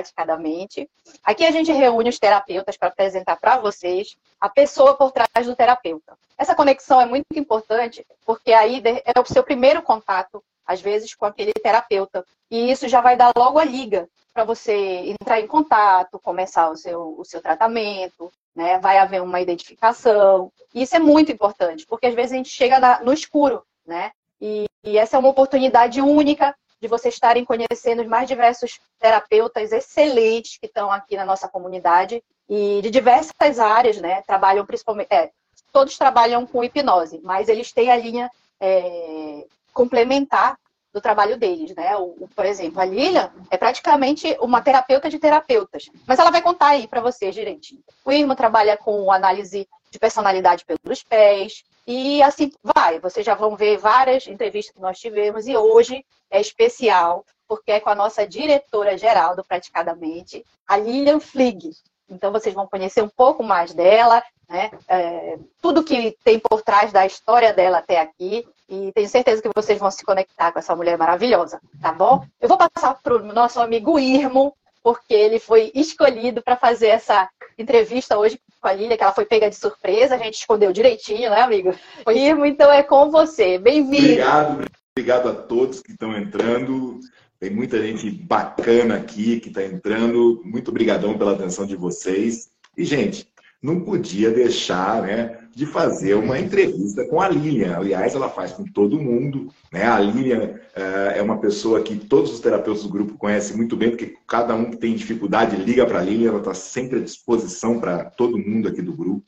Praticadamente. Aqui a gente reúne os terapeutas para apresentar para vocês a pessoa por trás do terapeuta. Essa conexão é muito importante porque aí é o seu primeiro contato, às vezes, com aquele terapeuta. E isso já vai dar logo a liga para você entrar em contato, começar o seu, o seu tratamento, né? Vai haver uma identificação. E isso é muito importante, porque às vezes a gente chega no escuro, né? E, e, essa é uma oportunidade única de vocês estarem conhecendo os mais diversos terapeutas excelentes que estão aqui na nossa comunidade e de diversas áreas, né? Trabalham principalmente, é, todos trabalham com hipnose, mas eles têm a linha é, complementar do trabalho deles, né? O, por exemplo, a Lilian é praticamente uma terapeuta de terapeutas, mas ela vai contar aí para vocês direitinho. O Irmo trabalha com análise de personalidade pelos pés e assim vai. Vocês já vão ver várias entrevistas que nós tivemos e hoje é especial porque é com a nossa diretora geral do Praticadamente, a Lilian Flig. Então vocês vão conhecer um pouco mais dela, né? É, tudo que tem por trás da história dela até aqui. E tenho certeza que vocês vão se conectar com essa mulher maravilhosa, tá bom? Eu vou passar para o nosso amigo Irmo, porque ele foi escolhido para fazer essa entrevista hoje com a Lília, que ela foi pega de surpresa, a gente escondeu direitinho, né, amigo? Irmo, então é com você. Bem-vindo. Obrigado, obrigado a todos que estão entrando. Tem muita gente bacana aqui que está entrando. Muito obrigadão pela atenção de vocês. E, gente, não podia deixar né, de fazer uma entrevista com a Lilian. Aliás, ela faz com todo mundo. Né? A Lilian uh, é uma pessoa que todos os terapeutas do grupo conhecem muito bem, porque cada um que tem dificuldade liga para a Lilian, ela está sempre à disposição para todo mundo aqui do grupo.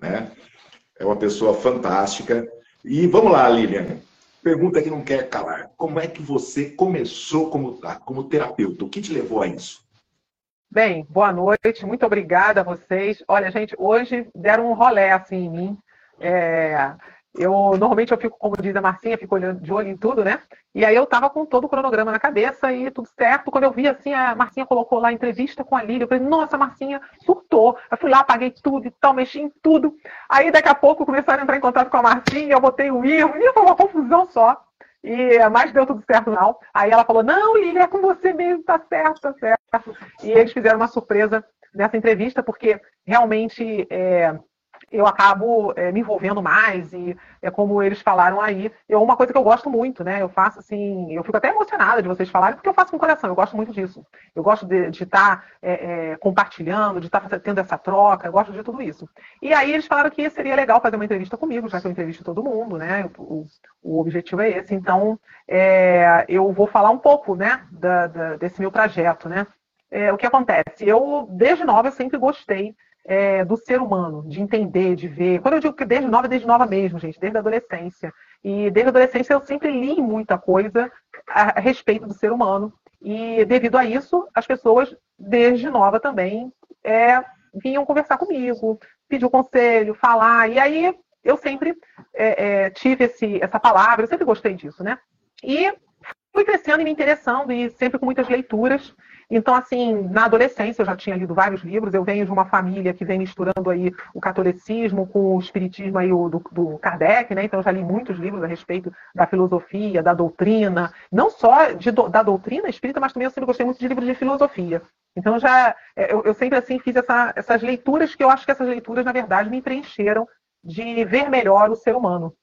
Né? É uma pessoa fantástica. E vamos lá, Lilian. Pergunta que não quer calar. Como é que você começou como, como terapeuta? O que te levou a isso? Bem, boa noite, muito obrigada a vocês. Olha, gente, hoje deram um rolé assim em mim. É, eu normalmente eu fico, como diz a Marcinha, fico olhando de olho em tudo, né? E aí eu tava com todo o cronograma na cabeça e tudo certo. Quando eu vi assim, a Marcinha colocou lá a entrevista com a Lília, eu falei, nossa, a Marcinha surtou. Eu fui lá, apaguei tudo e tal, mexi em tudo. Aí daqui a pouco começaram a entrar em contato com a Marcinha, eu botei o Irmo, e foi uma confusão só. E mais deu tudo certo, não. Aí ela falou: Não, Lili, é com você mesmo, tá certo, tá certo. E eles fizeram uma surpresa nessa entrevista, porque realmente é, eu acabo é, me envolvendo mais e é como eles falaram aí, é uma coisa que eu gosto muito, né? Eu faço assim, eu fico até emocionada de vocês falarem, porque eu faço com coração, eu gosto muito disso. Eu gosto de estar é, é, compartilhando, de estar tá tendo essa troca, eu gosto de tudo isso. E aí eles falaram que seria legal fazer uma entrevista comigo, já que eu entrevisto todo mundo, né? O, o objetivo é esse. Então, é, eu vou falar um pouco, né, da, da, desse meu trajeto, né? É, o que acontece? Eu, desde nova, eu sempre gostei é, do ser humano, de entender, de ver. Quando eu digo que desde nova, desde nova mesmo, gente, desde a adolescência. E desde a adolescência eu sempre li muita coisa a, a respeito do ser humano. E devido a isso, as pessoas, desde nova também, é, vinham conversar comigo, pedir conselho, falar. E aí eu sempre é, é, tive esse, essa palavra, eu sempre gostei disso, né? E fui crescendo e me interessando, e sempre com muitas leituras. Então, assim, na adolescência eu já tinha lido vários livros. Eu venho de uma família que vem misturando aí o catolicismo com o espiritismo aí do, do Kardec, né? Então eu já li muitos livros a respeito da filosofia, da doutrina, não só de, da doutrina espírita, mas também eu sempre gostei muito de livros de filosofia. Então já é, eu, eu sempre assim fiz essa, essas leituras que eu acho que essas leituras na verdade me preencheram de ver melhor o ser humano.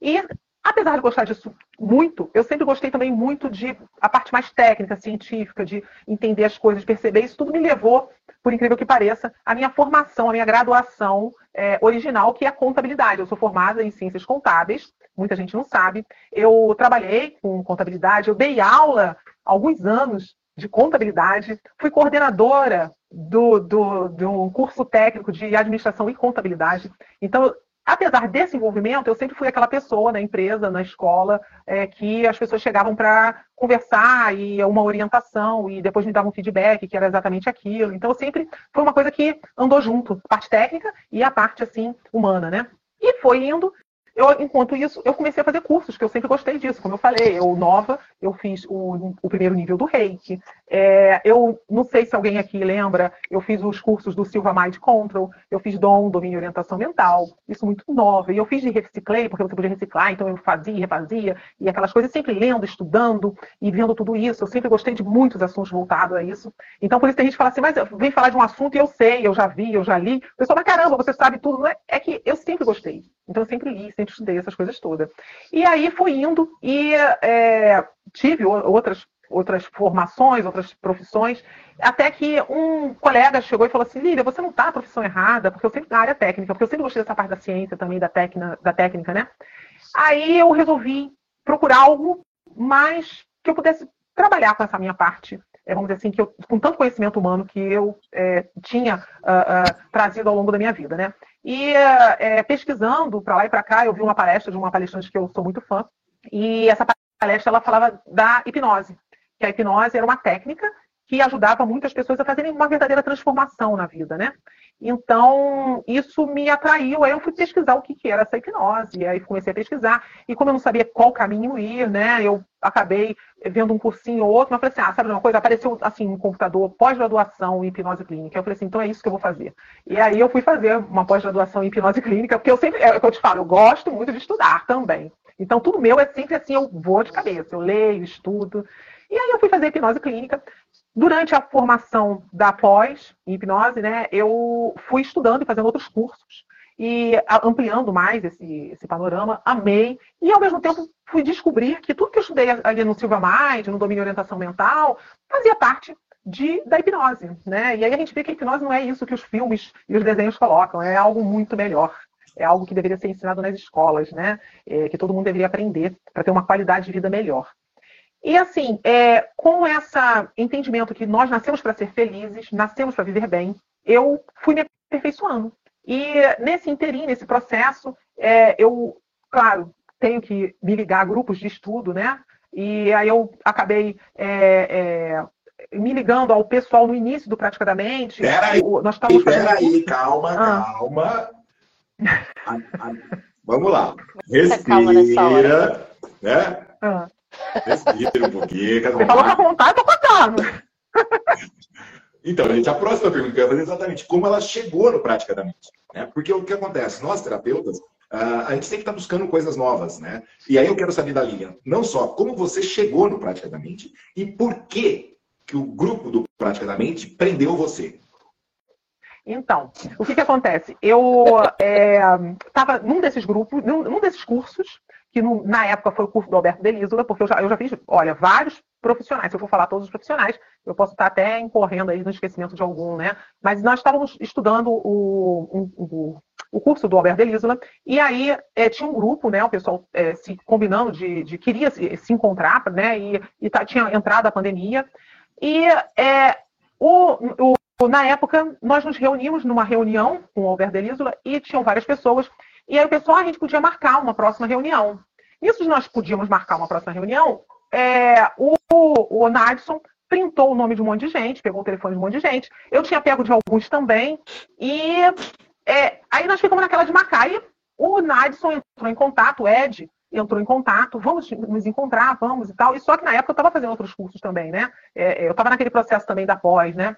E apesar de gostar disso muito, eu sempre gostei também muito de a parte mais técnica, científica, de entender as coisas, perceber. Isso tudo me levou, por incrível que pareça, à minha formação, à minha graduação é, original, que é a contabilidade. Eu sou formada em ciências contábeis, muita gente não sabe. Eu trabalhei com contabilidade, eu dei aula alguns anos de contabilidade, fui coordenadora do, do, do curso técnico de administração e contabilidade. Então, apesar desse envolvimento, eu sempre fui aquela pessoa na empresa, na escola, é, que as pessoas chegavam para conversar e uma orientação e depois me davam um feedback que era exatamente aquilo. Então, sempre foi uma coisa que andou junto, a parte técnica e a parte assim humana, né? E foi indo. Eu, enquanto isso, eu comecei a fazer cursos, que eu sempre gostei disso. Como eu falei, eu nova, eu fiz o, o primeiro nível do reiki, É, eu não sei se alguém aqui lembra, eu fiz os cursos do Silva Mind Control, eu fiz DOM, Domínio e Orientação Mental, isso muito nova. E eu fiz de reciclei, porque você podia reciclar, então eu fazia, refazia, e aquelas coisas, sempre lendo, estudando e vendo tudo isso. Eu sempre gostei de muitos assuntos voltados a isso. Então, por isso tem gente que fala assim, mas vem falar de um assunto e eu sei, eu já vi, eu já li. O pessoal, mas caramba, você sabe tudo. Não é? é que eu sempre gostei. Então, eu sempre li, sempre estudei essas coisas todas. E aí fui indo e é, tive outras outras formações, outras profissões, até que um colega chegou e falou assim, Lília, você não está na profissão errada, porque eu sempre na área técnica, porque eu sempre gostei dessa parte da ciência também, da, técnica, da técnica, né? Aí eu resolvi procurar algo mais que eu pudesse trabalhar com essa minha parte, é, vamos dizer assim, que eu, com tanto conhecimento humano que eu é, tinha uh, uh, trazido ao longo da minha vida, né? E uh, pesquisando para lá e para cá, eu vi uma palestra de uma palestrante que eu sou muito fã, e essa palestra ela falava da hipnose que a hipnose era uma técnica que ajudava muitas pessoas a fazerem uma verdadeira transformação na vida, né? Então, isso me atraiu. Aí eu fui pesquisar o que, que era essa hipnose. E aí comecei a pesquisar. E como eu não sabia qual caminho ir, né? Eu acabei vendo um cursinho ou outro. Mas falei assim, ah, sabe uma coisa? Apareceu, assim, um computador pós-graduação em hipnose clínica. Eu falei assim, então é isso que eu vou fazer. E aí eu fui fazer uma pós-graduação em hipnose clínica. Porque eu sempre, é o que eu te falo, eu gosto muito de estudar também. Então, tudo meu é sempre assim, eu vou de cabeça. Eu leio, estudo. E aí eu fui fazer hipnose clínica. Durante a formação da pós hipnose, né, eu fui estudando e fazendo outros cursos e ampliando mais esse, esse panorama, amei, e ao mesmo tempo fui descobrir que tudo que eu estudei ali no Silva Mind, no domínio orientação mental, fazia parte de, da hipnose, né? E aí a gente vê que a hipnose não é isso que os filmes e os desenhos colocam, é algo muito melhor. É algo que deveria ser ensinado nas escolas, né? É, que todo mundo deveria aprender para ter uma qualidade de vida melhor. E assim, é, com esse entendimento que nós nascemos para ser felizes, nascemos para viver bem, eu fui me aperfeiçoando. E nesse inteirinho, nesse processo, é, eu, claro, tenho que me ligar a grupos de estudo, né? E aí eu acabei é, é, me ligando ao pessoal no início do Praticamente. Peraí, nós estávamos peraí, calma, ah. calma. Vamos lá. Respira, né? Ah. Respira um pouquinho. Você falou com a vontade, eu tô contando. Então, gente, a próxima pergunta que eu ia fazer é exatamente como ela chegou no Praticamente. Né? Porque o que acontece? Nós, terapeutas, uh, a gente sempre está buscando coisas novas, né? E aí eu quero saber da Lilian, não só como você chegou no Praticamente e por que, que o grupo do Praticamente prendeu você. Então, o que, que acontece? Eu estava é, num desses grupos, num, num desses cursos, que no, na época foi o curso do Alberto Delísola, porque eu já, eu já fiz, olha, vários profissionais. Se eu for falar todos os profissionais, eu posso estar até incorrendo aí no esquecimento de algum, né? Mas nós estávamos estudando o, o, o curso do Alberto Delísola, e aí é, tinha um grupo, né? O pessoal é, se combinando de, de queria se, se, encontrar, né? E, e tá, tinha entrado a pandemia. E é, o, o, na época, nós nos reunimos numa reunião com o Alberto Delísola e tinham várias pessoas e aí o pessoal, a gente podia marcar uma próxima reunião. Isso nós podíamos marcar uma próxima reunião, é, o, o Nadson printou o nome de um monte de gente, pegou o telefone de um monte de gente. Eu tinha pego de alguns também. E é, aí nós ficamos naquela de marcar. E o Nadson entrou em contato, o Ed entrou em contato, vamos nos encontrar, vamos e tal. E só que na época eu estava fazendo outros cursos também, né? É, eu estava naquele processo também da pós, né?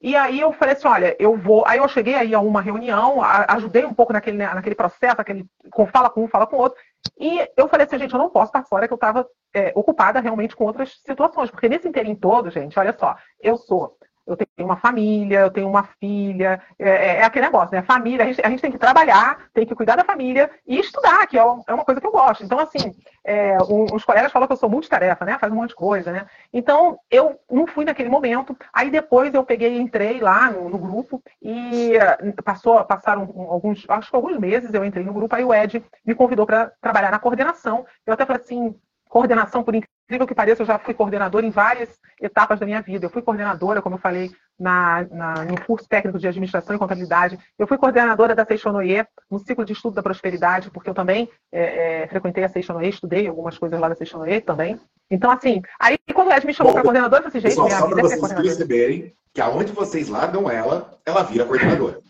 E aí eu falei assim, olha, eu vou. Aí eu cheguei aí a uma reunião, ajudei um pouco naquele, naquele processo, aquele fala com um, fala com outro. E eu falei assim, gente, eu não posso estar fora, que eu estava é, ocupada realmente com outras situações. Porque nesse inteirinho todo, gente, olha só, eu sou eu tenho uma família, eu tenho uma filha, é, é, é aquele negócio, né? Família, a gente, a gente, tem que trabalhar, tem que cuidar da família e estudar, que é, é uma coisa que eu gosto. Então, assim, é, os colegas falam que eu sou multitarefa, né? Faz um monte de coisa, né? Então, eu não fui naquele momento. Aí depois eu peguei, entrei lá no, no grupo e passou, passaram alguns, acho que alguns meses eu entrei no grupo, aí o Ed me convidou para trabalhar na coordenação. Eu até falei assim, coordenação, por incrível que pareça, eu já fui coordenadora em várias etapas da minha vida. Eu fui coordenadora, como eu falei, na, na, no curso técnico de administração e contabilidade. Eu fui coordenadora da Seixonoye, no ciclo de estudo da prosperidade, porque eu também é, é, frequentei a Seixonoye, estudei algumas coisas lá da Seixonoye também. Então, assim, aí quando o Ed me chamou para coordenadora, eu falei assim, gente, minha só para é vocês perceberem que aonde vocês largam ela, ela vira coordenadora.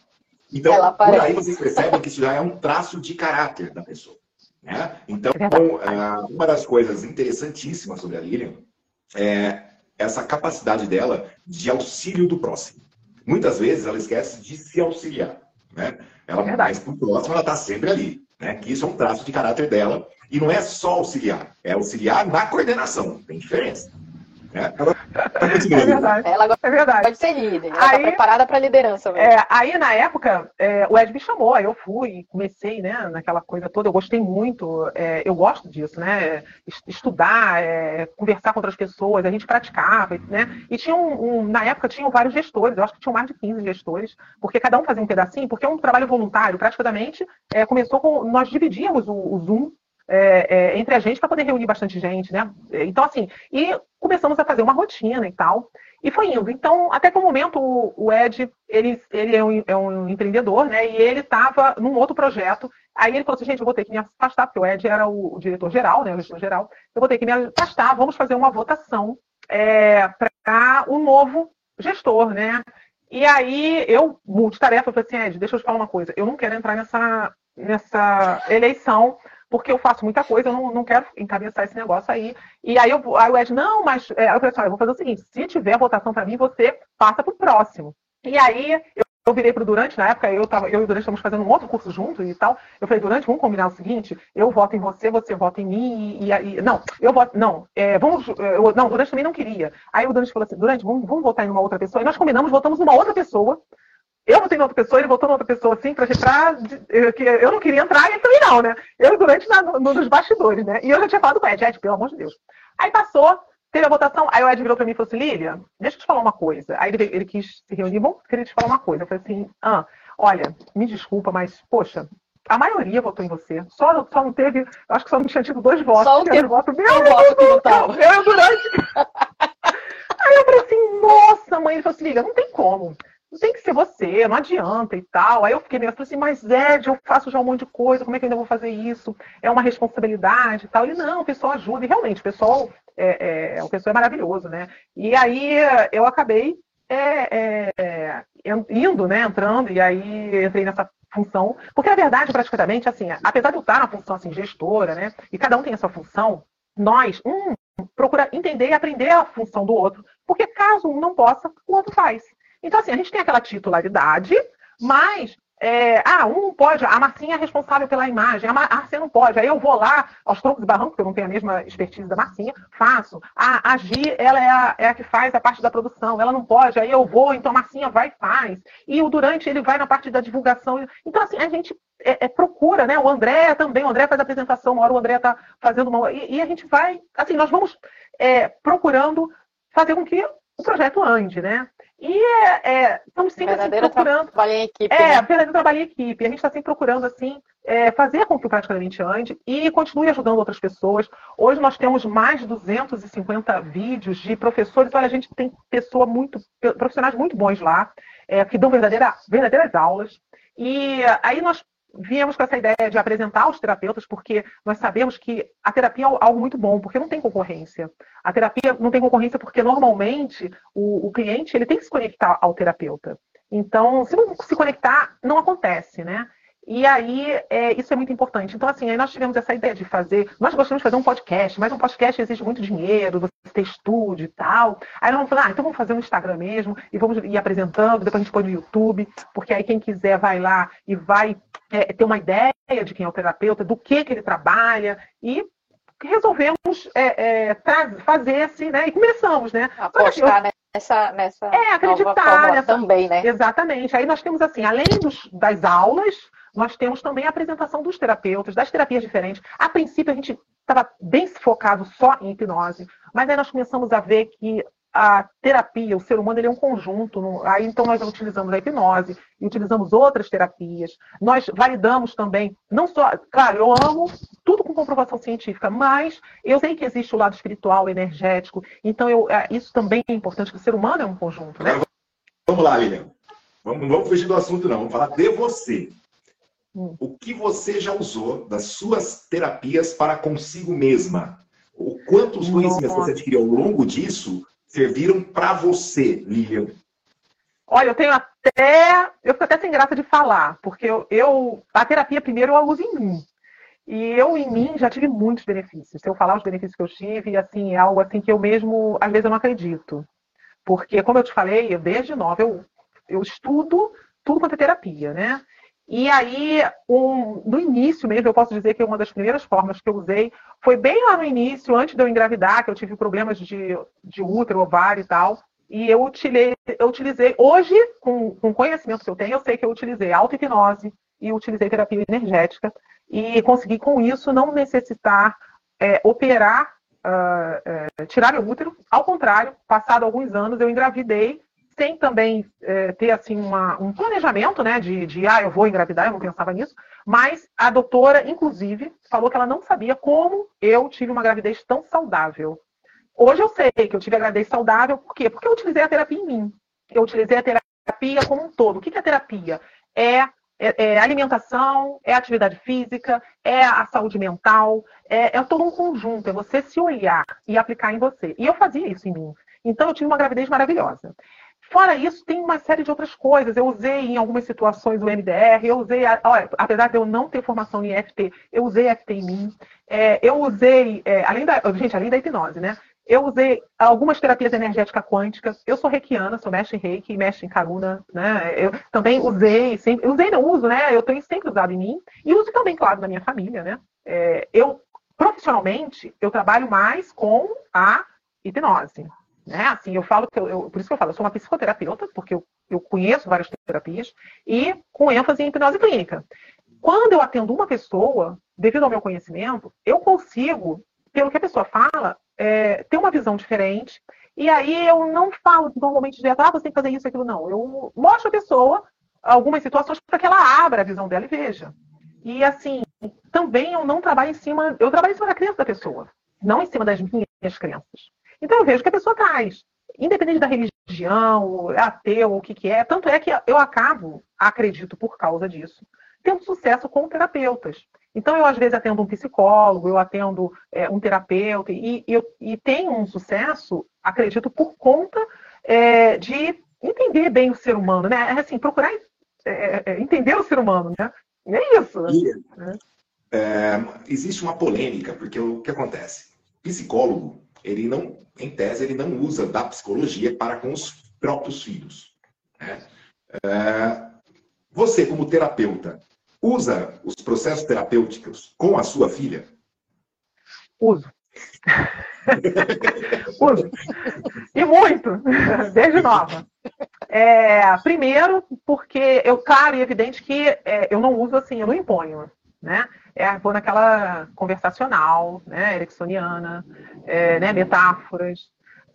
Então, por aí vocês percebem que isso já é um traço de caráter da pessoa. Né? Então, é uma das coisas interessantíssimas sobre a Lilian é essa capacidade dela de auxílio do próximo. Muitas vezes ela esquece de se auxiliar. Né? Ela, é mais por próximo, ela está sempre ali. Né? Que isso é um traço de caráter dela. E não é só auxiliar, é auxiliar na coordenação. Tem diferença. É, ela tá é verdade. Ela é verdade. pode ser líder. Ela tá aí, tá preparada para liderança. É, aí, na época, é, o Ed me chamou, aí eu fui, comecei, né, naquela coisa toda. Eu gostei muito, é, eu gosto disso, né? Estudar, é, conversar com outras pessoas, a gente praticava, né? E tinha um, um, na época tinham vários gestores, eu acho que tinham mais de 15 gestores, porque cada um fazia um pedacinho, porque é um trabalho voluntário, praticamente. É, começou com. Nós dividíamos o, o Zoom é, é, entre a gente para poder reunir bastante gente, né? Então, assim, e começamos a fazer uma rotina e tal, e foi indo. Então, até que o momento, o Ed, ele, ele é, um, é um empreendedor, né? E ele estava num outro projeto. Aí ele falou assim, gente, eu vou ter que me afastar, porque o Ed era o, diretor-geral, né? O gestor-geral. Eu vou ter que me afastar, vamos fazer uma votação é, para o um novo gestor, né? E aí, eu, multitarefa, eu falei assim, Ed, deixa eu te falar uma coisa. Eu não quero entrar nessa, nessa eleição porque eu faço muita coisa, eu não, não quero encabeçar esse negócio aí. E aí, eu, aí o Ed, não, mas é, eu falei assim, eu vou fazer o seguinte, se tiver votação para mim, você passa para o próximo. E aí, eu, eu virei para o Durante, na época, eu, tava, eu e o Durante estamos fazendo um outro curso junto e tal. Eu falei, Durante, vamos combinar o seguinte, eu voto em você, você vota em mim, e, e não, eu voto, não, é, vamos, eu, não, o Durante também não queria. Aí o Durante falou assim, Durante, vamos, vamos votar em uma outra pessoa. E nós combinamos, votamos numa outra pessoa, eu votei em outra pessoa, ele votou em outra pessoa, assim, pra, pra eu, eu não queria entrar, e ele também não, né? Eu durante na, no, nos bastidores, né? E eu já tinha falado com o Ed, Ed, pelo amor de Deus. Aí passou, teve a votação, aí o Ed virou pra mim e falou assim, Lília, deixa eu te falar uma coisa. Aí ele, ele quis se reunir, bom, queria te falar uma coisa. Eu falei assim, ah, olha, me desculpa, mas, poxa, a maioria votou em você. Só, só não teve, acho que só não tinha tido dois votos. Só que teve voto meu, um voto que não tava. Eu, eu durante. Aí eu falei assim, nossa, mãe, ele falou assim, Lília, não tem como tem que ser você, não adianta e tal. Aí eu fiquei meio assim, mas Ed, eu faço já um monte de coisa, como é que eu ainda vou fazer isso? É uma responsabilidade e tal. Ele, não, o pessoal ajuda. E realmente, o pessoal é, é, o pessoal é maravilhoso, né? E aí eu acabei é, é, indo, né, entrando, e aí entrei nessa função. Porque, na verdade, praticamente, assim, apesar de eu estar na função assim, gestora, né? E cada um tem a sua função, nós, um, procura entender e aprender a função do outro. Porque caso um não possa, o outro faz. Então, assim, a gente tem aquela titularidade, mas é, ah, um não pode, a Marcinha é responsável pela imagem, a Marcinha não pode. Aí eu vou lá aos troncos e barrancos, porque eu não tenho a mesma expertise da Marcinha, faço. A, a Gi, ela é a, é a, que faz a parte da produção, ela não pode, aí eu vou, então a Marcinha vai e faz. E o Durante, ele vai na parte da divulgação. Então, assim, a gente é, é, procura, né? O André também, o André faz a apresentação, uma hora o André está fazendo uma. E, e, a gente vai, assim, nós vamos é, procurando fazer com que o projeto ande, né? E é, é, estamos sempre assim, procurando. Trabalho em equipe. É, né? verdadeiro trabalho em equipe. A gente está sempre procurando assim, é, fazer com que o Praticamente ande e continue ajudando outras pessoas. Hoje nós temos mais de 250 vídeos de professores. Olha, a gente tem pessoa muito, profissionais muito bons lá, é, que dão verdadeira, verdadeiras aulas. E aí nós viemos com essa ideia de apresentar os terapeutas, porque nós sabemos que a terapia é algo muito bom, porque não tem concorrência. A terapia não tem concorrência porque normalmente o, o cliente ele tem que se conectar ao terapeuta. Então, se não se conectar, não acontece, né? E aí, é, isso é muito importante. Então, assim, aí nós tivemos essa ideia de fazer. Nós gostamos de fazer um podcast, mas um podcast exige muito dinheiro, você ter estúdio e tal. Aí nós vamos falar, ah, então vamos fazer no Instagram mesmo, e vamos ir apresentando, depois a gente põe no YouTube, porque aí quem quiser vai lá e vai é, ter uma ideia de quem é o terapeuta, do que, que ele trabalha, e resolvemos é, é, fazer assim, né? E começamos, né? Apostar eu, nessa, nessa é, acreditar nessa, também, né? Exatamente. Aí nós temos assim, além dos, das aulas, nós temos também a apresentação dos terapeutas, das terapias diferentes. A princípio, a gente estava bem focado só em hipnose, mas aí nós começamos a ver que a terapia, o ser humano, ele é um conjunto. Aí então nós utilizamos a hipnose e utilizamos outras terapias. Nós validamos também, não só, claro, eu amo tudo com comprovação científica, mas eu sei que existe o lado espiritual, energético. Então eu, é, isso também é importante, que o ser humano é um conjunto. Né? Vamos lá, Lilian. Vamos, não vamos fugir do assunto, não. Vamos falar de você. Hum. O que você já usou das suas terapias para consigo mesma? O quantos conhecimentos você adquiriu ao longo disso serviram para você, Lilian? Olha, eu tenho até. Eu fico até sem graça de falar, porque eu, eu, a terapia primeiro eu uso em mim. E eu, em mim, já tive muitos benefícios. Se eu falar os benefícios que eu tive, assim, é algo assim que eu mesmo, às vezes, eu não acredito. Porque, como eu te falei, eu, desde nova eu, eu estudo tudo quanto é terapia, né? E aí, um, no início mesmo, eu posso dizer que uma das primeiras formas que eu usei foi bem lá no início, antes de eu engravidar, que eu tive problemas de, de útero, ovário e tal. E eu utilizei, eu utilizei hoje, com, com o conhecimento que eu tenho, eu sei que eu utilizei auto-hipnose e utilizei terapia energética. E consegui, com isso, não necessitar é, operar, uh, é, tirar meu útero. Ao contrário, passado alguns anos, eu engravidei sem também é, ter assim uma, um planejamento, né, de, de ah, eu vou engravidar, eu não pensava nisso, mas a doutora, inclusive, falou que ela não sabia como eu tive uma gravidez tão saudável. Hoje eu sei que eu tive a gravidez saudável, por quê? Porque eu utilizei a terapia em mim. Eu utilizei a terapia como um todo. O que é terapia? É, é, é alimentação, é atividade física, é a saúde mental, é, é todo um conjunto, é você se olhar e aplicar em você. E eu fazia isso em mim. Então eu tive uma gravidez maravilhosa. Fora isso, tem uma série de outras coisas. Eu usei em algumas situações o MDR, eu usei, olha, apesar de eu não ter formação em EFT, eu usei EFT em mim. É, eu usei, é, além da, gente, além da hipnose, né? Eu usei algumas terapias energéticas quânticas. Eu sou reikiana, sou mestre em reiki, mestre em karuna, né? Eu também usei, sempre, usei não uso, né? Eu tenho sempre usado em mim e uso também, claro, na minha família, né? É, eu profissionalmente eu trabalho mais com a hipnose, né? Assim, eu falo que eu, eu, por isso que eu falo, eu sou uma psicoterapeuta, porque eu, eu conheço várias terapias, e com ênfase em hipnose clínica. Quando eu atendo uma pessoa, devido ao meu conhecimento, eu consigo, pelo que a pessoa fala, é, ter uma visão diferente. E aí eu não falo normalmente direto, ah, você tem que fazer isso, aquilo, não. Eu mostro a pessoa algumas situações para que ela abra a visão dela e veja. E assim, também eu não trabalho em cima, eu trabalho em cima da crença da pessoa, não em cima das minhas crenças. Então eu vejo que a pessoa traz. Independente da religião, ateu, o que, que é, tanto é que eu acabo, acredito por causa disso, tendo sucesso com terapeutas. Então, eu às vezes atendo um psicólogo, eu atendo é, um terapeuta, e, e, e tenho um sucesso, acredito, por conta é, de entender bem o ser humano, né? É assim, procurar é, é, entender o ser humano, né? É isso. Né? É, existe uma polêmica, porque o que acontece? Psicólogo ele não, em tese, ele não usa da psicologia para com os próprios filhos. Né? É, você, como terapeuta, usa os processos terapêuticos com a sua filha? Uso. Uso. E muito, desde nova. É, primeiro, porque eu, claro e evidente que é, eu não uso assim, eu não imponho. Né? É, vou naquela conversacional, né, ericksoniana, é, né, metáforas,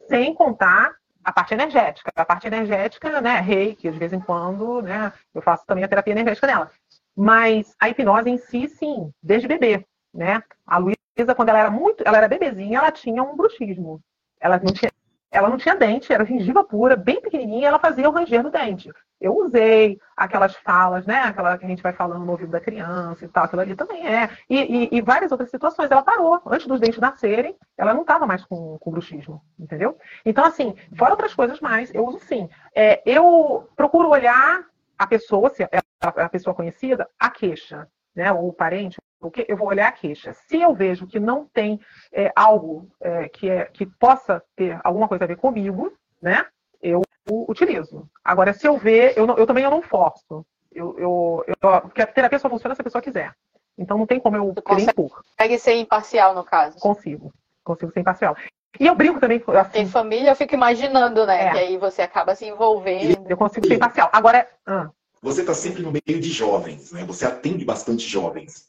sem contar a parte energética. A parte energética, né, reiki, de vez em quando, né, eu faço também a terapia energética dela. Mas a hipnose em si, sim, desde bebê, né? A Luísa, quando ela era muito, ela era bebezinha, ela tinha um bruxismo. Ela não tinha, ela não tinha dente, era gengiva pura, bem pequenininha, ela fazia o ranger no dente. Eu usei aquelas falas, né? Aquela que a gente vai falando no ouvido da criança e tal, aquilo ali também é. E, e, e várias outras situações. Ela parou. Antes dos dentes nascerem, ela não estava mais com, com bruxismo, entendeu? Então, assim, fora outras coisas mais, eu uso sim. É, eu procuro olhar a pessoa, se é a pessoa conhecida, a queixa, né? Ou o parente, porque eu vou olhar a queixa. Se eu vejo que não tem é, algo é, que, é, que possa ter alguma coisa a ver comigo, né? Utilizo. Agora, se eu ver, eu, não, eu também eu não forço. Eu, eu, eu, porque a terapia só funciona se a pessoa quiser. Então não tem como eu querer impor. Consegue ser imparcial, no caso? Consigo. Consigo ser imparcial. E eu brinco também. Assim, tem família, eu fico imaginando, né? É. Que aí você acaba se envolvendo. Eu consigo ser imparcial. Agora. Ah. Você está sempre no meio de jovens, né? Você atende bastante jovens.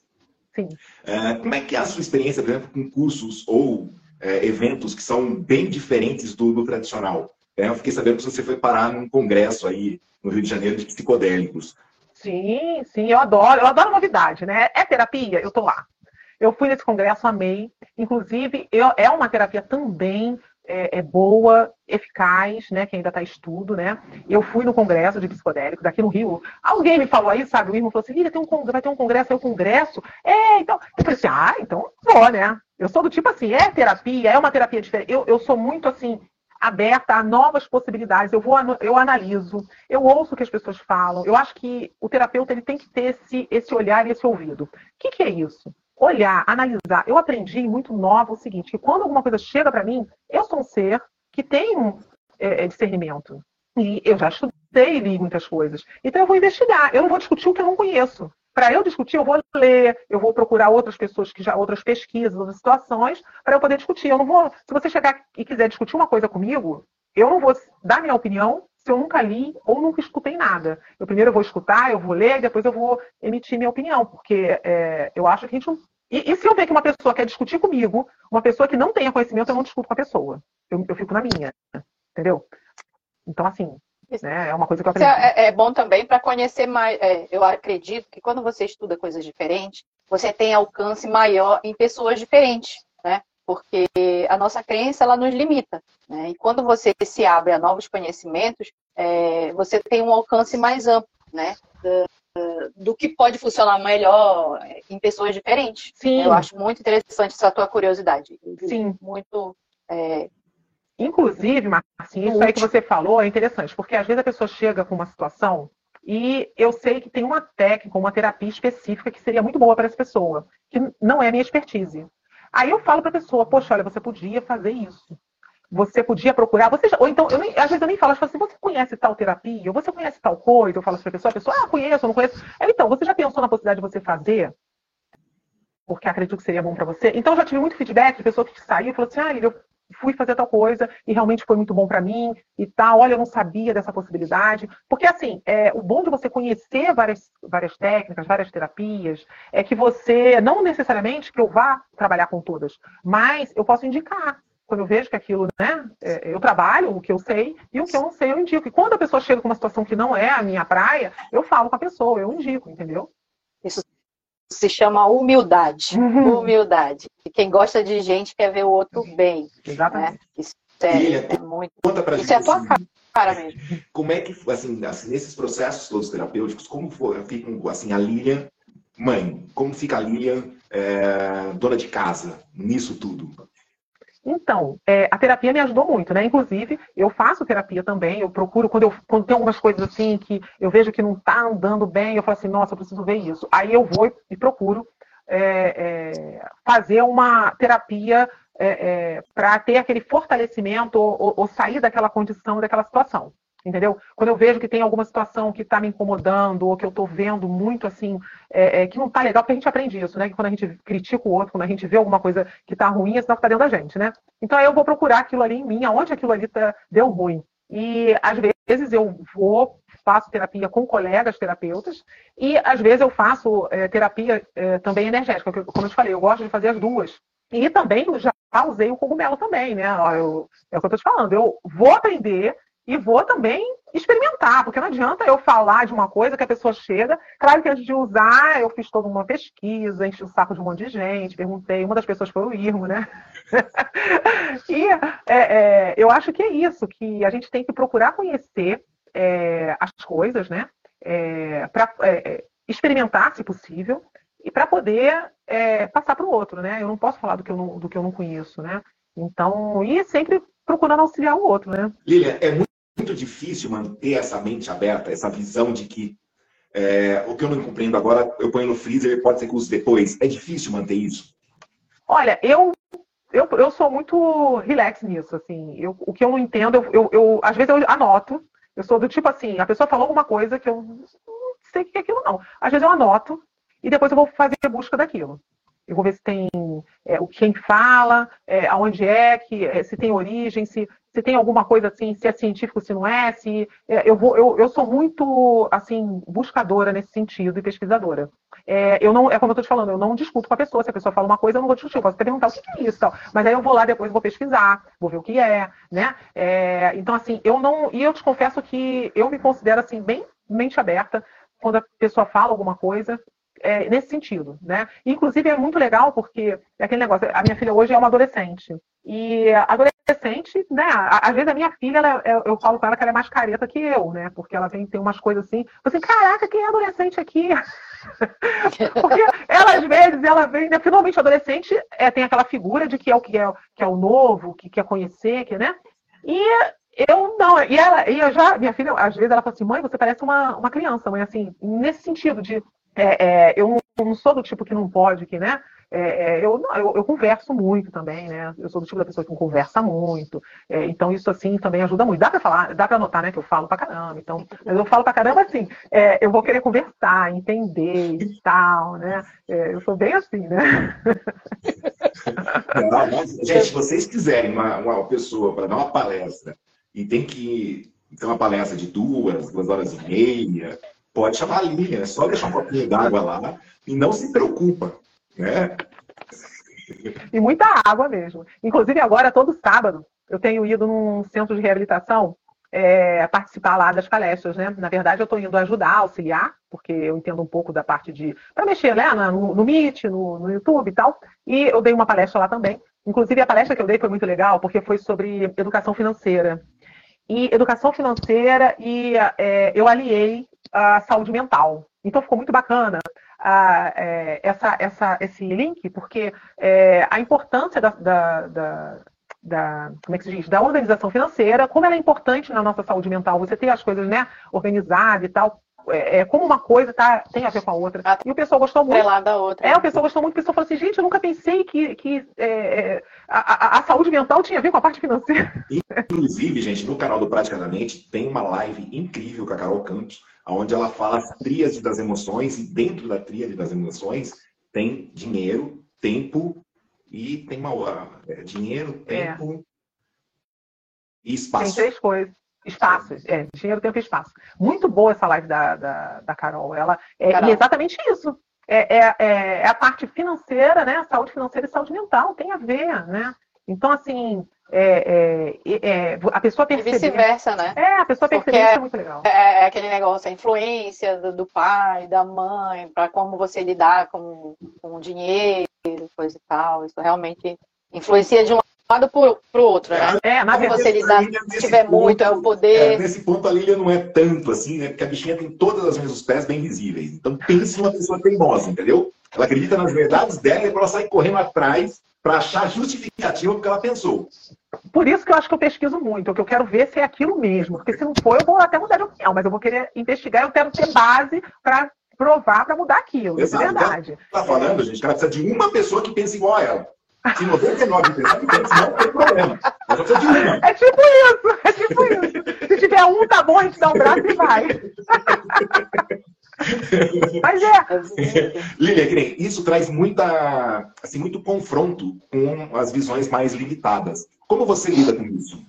Sim. É, como é que é a sua experiência, por exemplo, com cursos ou é, eventos que são bem diferentes do, do tradicional? É, eu fiquei sabendo que você foi parar num congresso aí no Rio de Janeiro de psicodélicos. Sim, sim, eu adoro, eu adoro novidade, né? É terapia, eu tô lá. Eu fui nesse congresso, amei. Inclusive, eu, é uma terapia também é, é, boa, eficaz, né? Que ainda está estudo, né? Eu fui no congresso de psicodélicos aqui no Rio. Alguém me falou aí, sabe? O irmão falou assim: tem um, vai ter um congresso, é o um congresso. É, então. Eu falei assim: ah, então vou, né? Eu sou do tipo assim, é terapia, é uma terapia diferente. Eu, eu sou muito assim, aberta a novas possibilidades. Eu vou, eu analiso, eu ouço o que as pessoas falam. Eu acho que o terapeuta ele tem que ter esse, esse olhar e esse ouvido. O que, que é isso? olhar, analisar. Eu aprendi muito nova o seguinte, que quando alguma coisa chega para mim, eu sou um ser que tem um é, é, discernimento. E eu já estudei e li muitas coisas. Então eu vou investigar, eu não vou discutir o que eu não conheço. Para eu discutir, eu vou ler, eu vou procurar outras pessoas que já outras pesquisas, outras situações, para eu poder discutir. Eu não vou, se você chegar e quiser discutir uma coisa comigo, eu não vou dar minha opinião se eu nunca li ou nunca escutei nada. Eu primeiro eu vou escutar, eu vou ler, depois eu vou emitir minha opinião, porque é, eu acho que a gente não... E, e, se eu ver que uma pessoa quer discutir comigo, uma pessoa que não tenha conhecimento, eu não discuto com a pessoa. Eu, eu fico na minha, entendeu? Então, assim, né, é uma coisa que eu aprendi. É, é bom também para conhecer mais. É, eu acredito que quando você estuda coisas diferentes, você tem alcance maior em pessoas diferentes, né? porque a nossa crença ela nos limita. Né? E quando você se abre a novos conhecimentos, é, você tem um alcance mais amplo, né? Do, do, que pode funcionar melhor em pessoas diferentes. Sim. Eu acho muito interessante essa tua curiosidade. Sim. Muito. É... Inclusive, Marcinho, isso aí que você falou é interessante, porque às vezes a pessoa chega com uma situação e eu sei que tem uma técnica, uma terapia específica que seria muito boa para essa pessoa, que não é minha expertise. Aí eu falo para a pessoa, poxa, olha, você podia fazer isso. Você podia procurar, você já, ou então, eu nem, às vezes eu nem falo, eu falo assim, você conhece tal terapia? Ou você conhece tal coisa? Eu falo assim para a pessoa, a pessoa, ah, conheço, eu não conheço. então, você já pensou na possibilidade de você fazer? Porque acredito que seria bom para você. Então, eu já tive muito feedback de pessoa que saiu e falou assim, ah, eu fui fazer tal coisa e realmente foi muito bom para mim e tal. Olha, eu não sabia dessa possibilidade. Porque, assim, é, o bom de você conhecer várias, várias técnicas, várias terapias, é que você, não necessariamente que eu vá trabalhar com todas, mas eu posso indicar. Quando eu vejo que aquilo, né, é, eu trabalho o que eu sei e o que eu não sei eu indico. E quando a pessoa chega com uma situação que não é a minha praia, eu falo com a pessoa, eu indico, entendeu? Se chama humildade. Uhum. Humildade. E quem gosta de gente quer ver o outro bem. Exatamente. Né? Isso é, é muito. Conta pra Isso gente, é a tua assim, cara mesmo. Como é que, assim, assim, nesses processos todos terapêuticos, como foi, fica assim, a Lilian, mãe, como fica a Lilian, é, dona de casa, nisso tudo? Então, é, a terapia me ajudou muito, né? Inclusive, eu faço terapia também, eu procuro, quando, eu, quando tem algumas coisas assim que eu vejo que não está andando bem, eu falo assim, nossa, eu preciso ver isso. Aí eu vou e procuro é, é, fazer uma terapia é, é, para ter aquele fortalecimento ou, ou, sair daquela condição, daquela situação entendeu? Quando eu vejo que tem alguma situação que está me incomodando, ou que eu estou vendo muito assim, é, é, que não está legal, porque a gente aprende isso, né? Que quando a gente critica o outro, quando a gente vê alguma coisa que está ruim, é sinal que está dentro da gente, né? Então aí eu vou procurar aquilo ali em mim, aonde aquilo ali tá, deu ruim. E às vezes eu vou, faço terapia com colegas terapeutas, e às vezes eu faço é, terapia é, também energética, como eu te falei, eu gosto de fazer as duas. E também já usei o cogumelo também, né? Eu, é o que eu estou te falando. Eu vou aprender e vou também experimentar, porque não adianta eu falar de uma coisa que a pessoa chega. Claro que antes de usar, eu fiz toda uma pesquisa, enchi o saco de um monte de gente, perguntei. Uma das pessoas foi o Irmo, né? e é, é, eu acho que é isso, que a gente tem que procurar conhecer é, as coisas, né? É, para é, é, experimentar, se possível, e para poder passar para o outro, né? Eu não posso falar do que eu não, do que eu não conheço, né? Então, e sempre procurando auxiliar o outro, né? Lilian, é muito muito difícil manter essa mente aberta, essa visão de que é, o que eu não compreendo agora, eu ponho no freezer, pode ser que use depois. É difícil manter isso? Olha, eu eu, eu sou muito relax nisso, assim. Eu, o que eu não entendo, eu, eu, eu, às vezes eu anoto. Eu sou do tipo assim, a pessoa falou alguma coisa que eu não sei o que é aquilo, não. Às vezes eu anoto e depois eu vou fazer a busca daquilo. Eu vou ver se tem é, o quem fala, é, aonde é, que, é, se tem origem, se, se tem alguma coisa assim, se é científico, se não é, se é, eu, vou, eu, eu sou muito assim buscadora nesse sentido e pesquisadora. É, eu não, é como eu estou te falando, eu não discuto com a pessoa. Se a pessoa fala uma coisa, eu não vou discutir. Eu posso perguntar o que é isso, tal. mas aí eu vou lá depois vou pesquisar, vou ver o que é, né? É, então assim, eu não e eu te confesso que eu me considero assim bem mente aberta quando a pessoa fala alguma coisa é, nesse sentido, né? Inclusive é muito legal porque é aquele negócio. A minha filha hoje é uma adolescente e adolescente, né? Às vezes a minha filha, ela, eu falo com ela que ela é mais careta que eu, né? Porque ela tem, tem umas coisas assim. Assim, caraca, quem é adolescente aqui? Porque ela, às vezes, ela vem, né? Finalmente, adolescente é, tem aquela figura de que é o que é, que é o novo, que quer conhecer, que, né? E eu não, e ela, e eu já, minha filha, às vezes ela fala assim, mãe, você parece uma, uma criança, mãe, assim, nesse sentido de é, é, eu não sou do tipo que não pode, que, né? É, é, eu, eu, eu, converso muito também, né? Eu sou do tipo da pessoa que conversa muito. É, então, isso assim também ajuda muito. Dá para falar, dá para notar, né, que eu falo pra caramba. Então, mas eu falo pra caramba assim, é, eu vou querer conversar, entender e tal, né? É, eu sou bem assim, né? Gente, se vocês quiserem uma, uma pessoa para dar uma palestra e tem que ter uma palestra de duas, duas horas e meia, pode chamar a Lilian, é só deixar um copinho d'água lá e não se preocupa, né? E muita água mesmo. Inclusive agora, todo sábado, eu tenho ido num centro de reabilitação é, participar lá das palestras, né? Na verdade, eu estou indo ajudar, auxiliar, porque eu entendo um pouco da parte de. para mexer, né? No, no Meet, no, no, YouTube e tal. E eu dei uma palestra lá também. Inclusive, a palestra que eu dei foi muito legal, porque foi sobre educação financeira. E educação financeira, e é, eu aliei a saúde mental. Então, ficou muito bacana. É, essa, essa, esse link, porque é, a importância da, da, da da, como é que se diz, da organização financeira, como ela é importante na nossa saúde mental, você ter as coisas né, organizadas e tal, é, é, como uma coisa tá, tem a ver com a outra. E o pessoal gostou muito. A outra. É, o pessoal gostou muito, o pessoal falou assim, gente, eu nunca pensei que, que é, é a, a, a, saúde mental tinha a ver com a parte financeira. Inclusive, gente, no canal do Praticamente tem uma live incrível com a Carol Campos, onde ela fala as tríades das emoções, e dentro da tríade das emoções tem dinheiro, tempo e tem uma hora. É dinheiro, é. tempo é. e espaço. Tem três coisas. Espaços, é, dinheiro, tempo e espaço. Muito boa essa live da, da, da Carol. Ela é, Carol. exatamente isso. É, é, é, é, a parte financeira, né? Saúde financeira e saúde mental tem a ver, né? Então, assim, é, é, é, a pessoa perceber... E vice-versa, né? É, a pessoa perceber isso é muito legal. É, aquele negócio, a influência do, do pai, da mãe, para como você lidar com, com o dinheiro, coisa e tal. Isso realmente influencia de um lado para o outro, né? É, na Como você lidar, se tiver ponto, muito, é o poder. É, nesse ponto, a Lília não é tanto assim, né? Porque a bichinha tem todas as mesmas pés bem visíveis. Então, pense numa pessoa teimosa, entendeu? Ela acredita nas verdades dela e ela sai correndo atrás para achar justificativa porque ela pensou. Por isso que eu acho que eu pesquiso muito, porque eu quero ver se é aquilo mesmo. Porque se não for, eu vou até mudar de opinião, mas eu vou querer investigar, eu quero ter base para provar para mudar aquilo. Exato. É verdade. Está falando, gente, que ela precisa de uma pessoa que pense igual a ela. Se 99 pessoas que não tem problema. Mas precisa de uma. É tipo isso, é tipo isso. Se tiver um, tá bom, a gente dá um braço e vai. Mas é. Lilian, isso traz muita, assim, muito confronto com as visões mais limitadas. Como você lida com isso?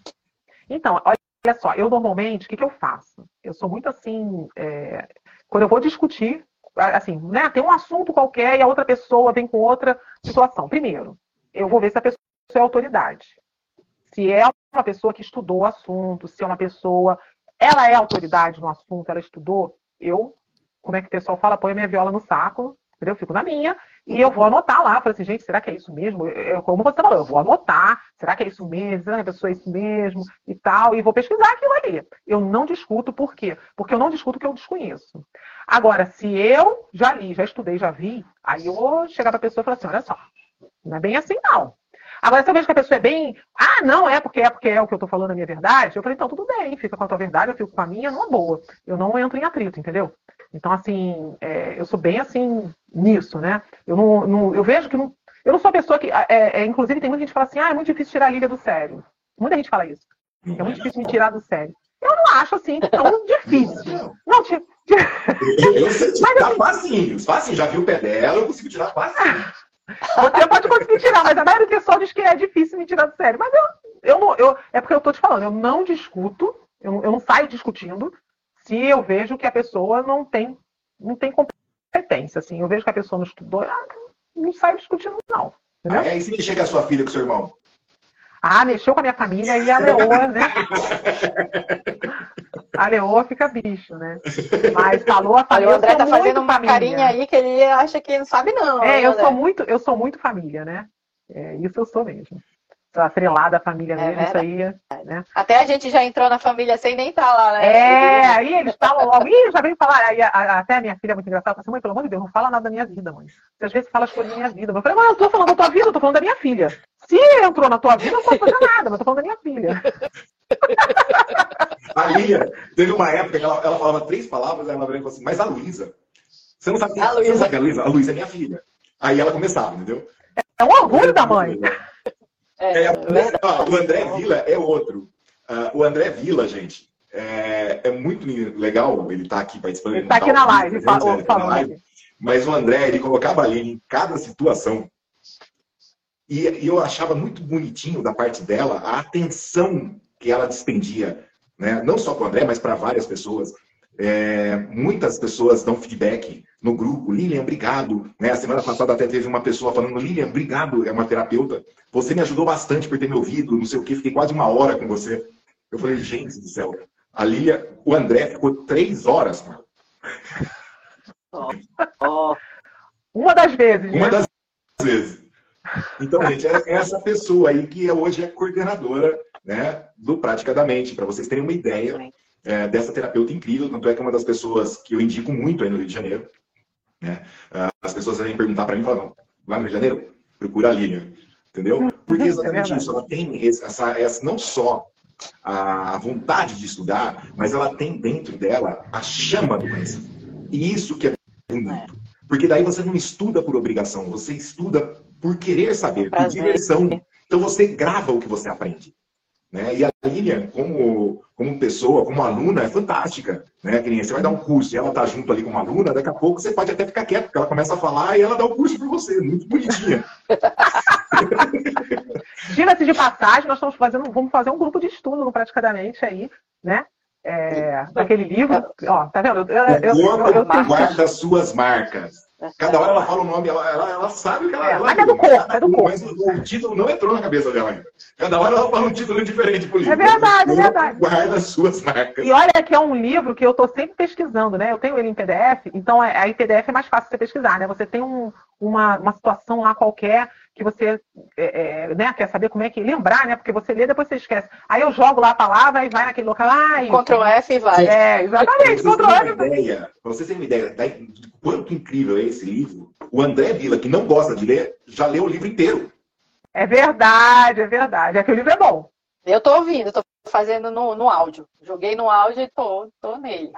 Então, olha só, eu normalmente, o que, que eu faço? Eu sou muito assim, é, quando eu vou discutir, assim, né, tem um assunto qualquer e a outra pessoa vem com outra situação. Primeiro, eu vou ver se a pessoa é autoridade. Se é uma pessoa que estudou o assunto, se é uma pessoa, ela é autoridade no assunto, ela estudou, eu, como é que o pessoal fala, põe a minha viola no saco, entendeu? Eu fico na minha e eu vou anotar lá. Falei assim, gente, será que é isso mesmo? Eu, como você falou, eu vou anotar. Será que é isso mesmo? Será que a pessoa é isso mesmo? E tal. E vou pesquisar aquilo ali. Eu não discuto por quê? Porque eu não discuto o que eu desconheço. Agora, se eu já li, já estudei, já vi, aí eu vou chegar para a pessoa e falar assim, olha só, não é bem assim não. Agora, se eu vejo que a pessoa é bem, ah, não, é porque é porque é o que eu estou falando a minha verdade, eu falei, então tudo bem, fica com a tua verdade, eu fico com a minha, numa boa. Eu não entro em atrito, entendeu? Então, assim, é, eu sou bem assim nisso, né? Eu não, não eu vejo que não, eu não sou a pessoa que. É, é, inclusive, tem muita gente que fala assim, ah, é muito difícil tirar a Lília do sério. Muita gente fala isso. É muito difícil me tirar do sério. Eu não acho assim tão difícil. Não, tipo. Eu sei tirar assim, facinho. Facinho, já vi o pé dela, eu consigo tirar facinho. Você pode conseguir tirar, mas a maioria do pessoal diz que é difícil me tirar do sério. Mas eu, eu, não, eu é porque eu tô te falando, eu não discuto, eu, eu não saio discutindo se eu vejo que a pessoa não tem, não tem competência. Assim, eu vejo que a pessoa não estudou, ah, não saio discutindo, não. Entendeu? Aí se chega a sua filha com seu irmão. Ah, mexeu com a minha família e a leoa, né? A leoa fica bicho, né? Mas falou a família. o André tá fazendo uma família. carinha aí que ele acha que não sabe, não. É, eu sou muito, eu sou muito família, né? É, isso eu sou mesmo. Sou atrelada à família é mesmo, isso aí. Né? Até a gente já entrou na família sem nem estar tá lá, né? É, aí eles falam logo, ih, já veio falar. Aí, a, a, até a minha filha é muito engraçada, fala assim, mãe, pelo amor de Deus, não fala nada da minha vida, mãe. Você às vezes fala as coisas da minha vida. Eu falei, mas eu tô falando da tua vida, eu tô falando da minha filha. Se entrou na tua vida, eu não posso fazer nada, mas eu tô falando da minha filha. A Lia, teve uma época que ela, ela falava três palavras, aí ela falou assim, mas a Luísa, você não sabe quem a Luísa. a Luísa? A Luísa é minha filha. Aí ela começava, entendeu? É um orgulho da mãe. É, é, ó, o André Vila é outro. Uh, o André Vila, gente, é, é muito legal ele estar tá aqui participando. Ele está aqui na live, falou, falou. Live, mas o André, ele colocava ali em cada situação. E, e, eu achava muito bonitinho da parte dela a atenção que ela despendia, né? não só para o André, mas para várias pessoas. É, muitas pessoas dão feedback no grupo. Lilian, obrigado. Né? A semana passada até teve uma pessoa falando: Lilian, obrigado. É uma terapeuta. Você me ajudou bastante por ter me ouvido. Não sei o que. Fiquei quase uma hora com você. Eu falei: gente do céu. A Lilian, o André ficou três horas. Mano. Oh, oh. Uma das vezes. Uma né? das vezes. Então, gente, é essa pessoa aí que hoje é coordenadora né, do Praticadamente, para vocês terem uma ideia é, dessa terapeuta incrível, tanto é que é uma das pessoas que eu indico muito aí no Rio de Janeiro. Né? As pessoas vêm perguntar para mim e falam, lá no Rio de Janeiro, procura a Lilian. Entendeu? Porque é exatamente é isso, ela tem essa, essa, não só a vontade de estudar, mas ela tem dentro dela a chama do conhecimento. E isso que é bonito. Porque daí você não estuda por obrigação, você estuda por querer saber, por diversão. Então você grava o que você aprende. Né? E a Lilian, como, como pessoa, como aluna, é fantástica. Né? Que nem você vai dar um curso e ela está junto ali como aluna, daqui a pouco você pode até ficar quieto, porque ela começa a falar e ela dá o curso por você. Muito bonitinha. Diga-se de passagem, nós estamos fazendo, vamos fazer um grupo de estudo no Praticadamente aí, né? É, daquele livro. Ó, tá vendo? Eu, eu, eu, eu, guarda suas marcas. Cada hora ela fala o nome, ela, ela, ela sabe que ela. É, ela mas é do corpo, é do corpo. Mas o, título não entrou na cabeça dela ainda. Cada hora ela fala um título diferente pro livro. É verdade, é verdade. Guarda suas marcas. E olha que é um livro que eu estou sempre pesquisando, né? Eu tenho ele em PDF, então é, aí PDF é mais fácil você pesquisar, né? Você tem um, uma, uma situação lá qualquer que você é, é, né, quer saber como é que. Lembrar, né? Porque você lê, depois você esquece. Aí eu jogo lá a palavra e vai naquele local. Ah, Ctrl F e vai. É, exatamente. Ctrl F. Ideia, pra vocês terem uma ideia de quanto incrível é esse livro, o André Vila, que não gosta de ler, já leu o livro inteiro. É verdade, é verdade. É que o livro é bom. Eu tô ouvindo, tô fazendo no, no áudio. Joguei no áudio e tô, tô nele.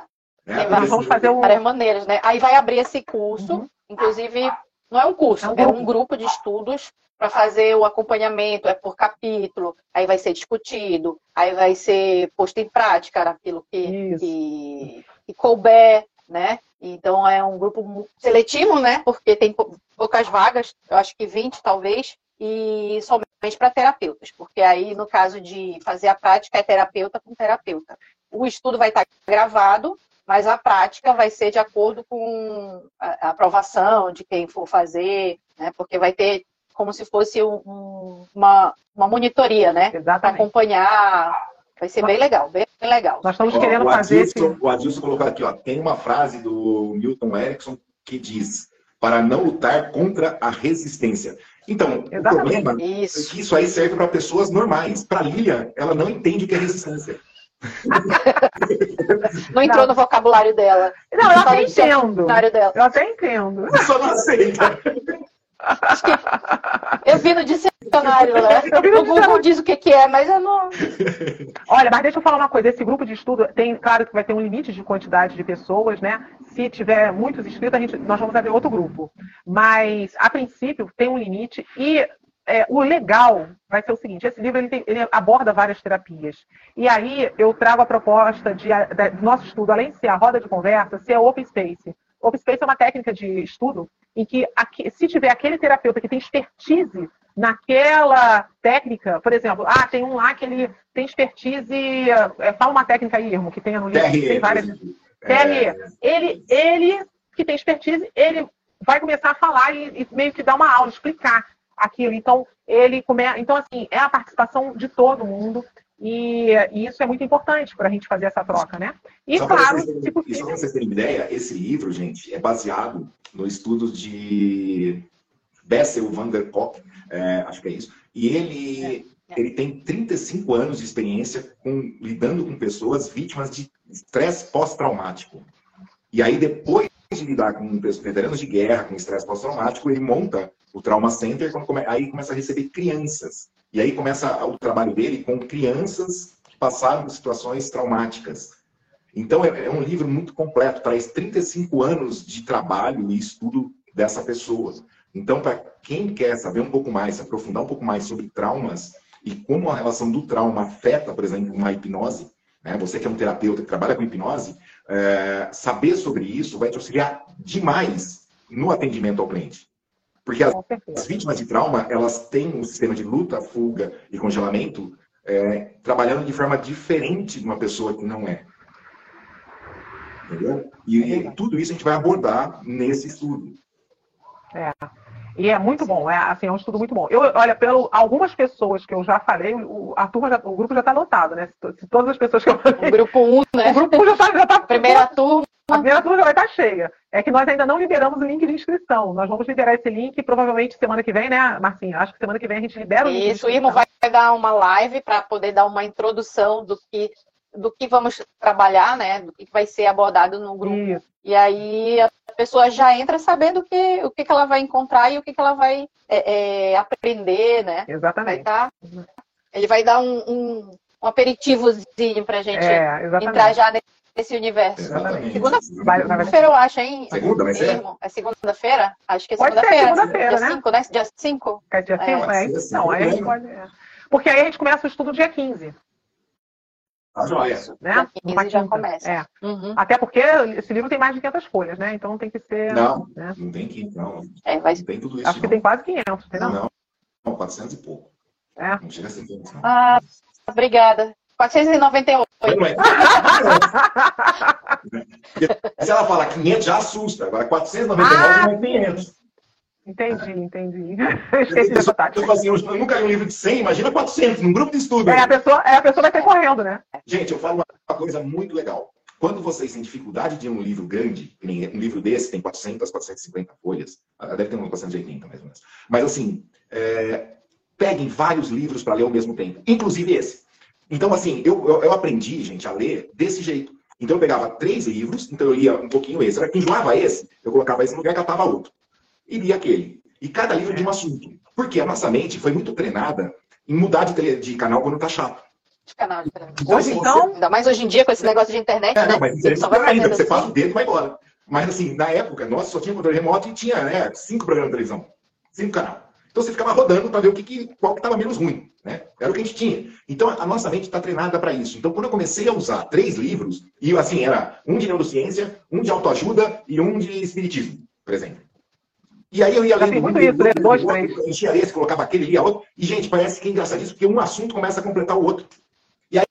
É, Tem vamos fazer um... várias maneiras, né? Aí vai abrir esse curso, uhum. inclusive não é um curso, é um grupo, é um grupo de estudos para fazer o acompanhamento, é por capítulo, aí vai ser discutido, aí vai ser posto em prática naquilo que, que, que couber, né? Então é um grupo seletivo, né? Porque tem poucas vagas, eu acho que 20 talvez, e somente para terapeutas, porque aí no caso de fazer a prática é terapeuta com terapeuta. O estudo vai estar gravado, mas a prática vai ser de acordo com a aprovação de quem for fazer, né? Porque vai ter como se fosse um, uma, uma monitoria, né? Para acompanhar. Vai ser bem legal, bem legal. Nós estamos ó, querendo o fazer. Adilson, esse... O Adilson colocou aqui, ó, tem uma frase do Milton Erickson que diz: para não lutar contra a resistência. Então, Exatamente. o problema isso. é que isso aí serve para pessoas normais. Para Lilia, ela não entende o que é resistência. não entrou não. no vocabulário dela. Não, eu até entendo. Dela. Eu até entendo. Só não aceita. Eu vi no dicionário, né? Eu vi no o Google diz o que, que é, mas eu não. Olha, mas deixa eu falar uma coisa. Esse grupo de estudo tem, claro que vai ter um limite de quantidade de pessoas, né? Se tiver muitos inscritos, a gente, nós vamos abrir outro grupo. Mas, a princípio, tem um limite e é, o legal vai ser o seguinte: esse livro ele, tem, ele, aborda várias terapias. E aí eu trago a proposta de, de, do nosso estudo, além de ser a roda de conversa, ser a Open Space. Open Space é uma técnica de estudo em que, aqui, se tiver aquele terapeuta que tem expertise naquela técnica, por exemplo, ah, tem um lá que ele tem expertise, é, fala uma técnica aí, Irmo, que tenha no livro, tem várias. TRE. Ele, ele que tem expertise, ele vai começar a falar e, e meio que dar uma aula, explicar aquilo. Então, ele come... então assim, é a participação de todo mundo. E, e isso é muito importante para a gente fazer essa troca, né? E só claro, vocês, se possível... só para vocês terem ideia, esse livro, gente, é baseado no estudo de Bessel van der Kolk, é, acho que é isso, e ele, é, é. ele tem 35 anos de experiência com, lidando com pessoas vítimas de estresse pós-traumático. E aí, depois de lidar com veteranos de guerra, com estresse pós-traumático, ele monta o Trauma Center, come... aí começa a receber crianças. E aí começa o trabalho dele com crianças que passaram por situações traumáticas. Então é, é um livro muito completo, traz 35 anos de trabalho e estudo dessa pessoa. Então, para quem quer saber um pouco mais, se aprofundar um pouco mais sobre traumas e como a relação do trauma afeta, por exemplo, uma hipnose, né? você que é um terapeuta que trabalha com hipnose, é, saber sobre isso vai te auxiliar demais no atendimento ao cliente. Porque as, as, vítimas de trauma, elas têm um sistema de luta, fuga e congelamento é, trabalhando de forma diferente de uma pessoa que não é. Entendeu? E, e tudo isso a gente vai abordar nesse estudo. É. E é muito bom, é assim, é um estudo muito bom. Eu, olha, pelo algumas pessoas que eu já falei, o, a turma já, o grupo já está lotado, né? Se, se, todas as pessoas que eu falei. O grupo 1, um, né? O grupo 1 um já está. Já tá, Primeira turma. A primeira turma já vai estar tá cheia. É que nós ainda não liberamos o link de inscrição. Nós vamos liberar esse link provavelmente semana que vem, né, Marcinha? Acho que semana que vem a gente libera o link. Isso, o Irmo vai dar uma live para poder dar uma introdução do que do que vamos trabalhar, né? Do que vai ser abordado no grupo. Isso. E aí a pessoa já entra sabendo que, o que, que ela vai encontrar e o que, que ela vai é, é, aprender, né? Exatamente. Tá, ele vai dar um, um, um aperitivozinho pra gente é, entrar já nesse universo. Segunda-feira, eu acho, hein? Segunda, vai ser? É segunda-feira? Acho que é segunda-feira. Segunda-feira, dia 5, né? Dia 5? É dia 5? É, é. Não, aí a gente pode... É. Porque aí a gente começa o estudo dia 15. Tá joia. Né? Uma já começa. É. Uhum. Até porque esse livro tem mais de 500 folhas, né? Então tem que ser. Não, né? não tem 500, não. É, mas... Não tem tudo isso. Acho não. que tem quase 500, não? Não, não, 400 e pouco. É. Não chega a ser 500, não. Ah, obrigada. 498. Não é. Se ela falar 500, já assusta. Agora, 499 ah, não é 500. Entendi, entendi. Eu esqueci dessa tática. Assim, eu nunca li um livro de 100, imagina 400, num grupo de estudo. É, a pessoa, é, a pessoa vai ter correndo, né? Gente, eu falo uma coisa muito legal. Quando vocês têm dificuldade de um livro grande, um livro desse tem 400, 450 folhas, ah, deve ter uns 480 mais ou menos. Mas assim, é, peguem vários livros para ler ao mesmo tempo, inclusive esse. Então, assim, eu, eu, eu, aprendi, gente, a ler desse jeito. Então, eu pegava três livros, então eu lia um pouquinho esse. Era que enjoava esse, eu colocava esse no lugar e catava outro e lia aquele. E cada livro de um assunto. Porque a nossa mente foi muito treinada em mudar de, de canal quando tá chato. De canal de então, hoje, então, ainda mais hoje em dia com esse negócio de internet, é, né? Não, mas interesse é ainda, você faz o dedo e vai embora. Mas assim, na época, nós só tinha controle remoto e tinha né, cinco programas de televisão. Cinco canais. Então você ficava rodando para ver o que, que qual que estava menos ruim. Né? Era o que a gente tinha. Então a nossa mente está treinada para isso. Então quando eu comecei a usar três livros, e assim, era um de neurociência, um de autoajuda e um de espiritismo, por exemplo. E aí eu ia lendo muito isso, né? Dois, três. Enchia esse, colocava aquele, lia outro. E, gente, parece que é engraçadíssimo, porque um assunto começa a completar o outro. E aí,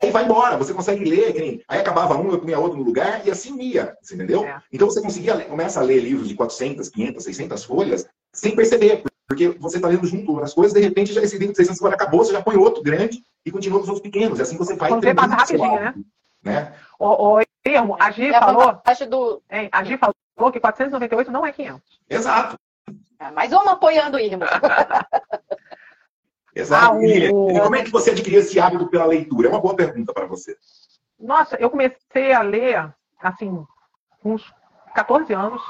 aí vai embora, você consegue ler, nem, aí acabava um, eu punha outro no lugar, e assim ia, você entendeu? É. Então você conseguia, começa a ler livros de 400, 500, 600 folhas, sem perceber, porque você está lendo junto as coisas, de repente já esse livro de 600 folhas acabou, você já põe outro grande e continua os outros pequenos. E assim você vai entendendo. rapidinho, né? né? O, o, a Gi falou, do... hein, a Gi falou falou que 498 não é 500. Exato. É, mais uma apoiando o Irma. Exato. Ah, o... E como é que você adquiriu esse hábito pela leitura? É uma boa pergunta para você. Nossa, eu comecei a ler, assim, uns 14 anos.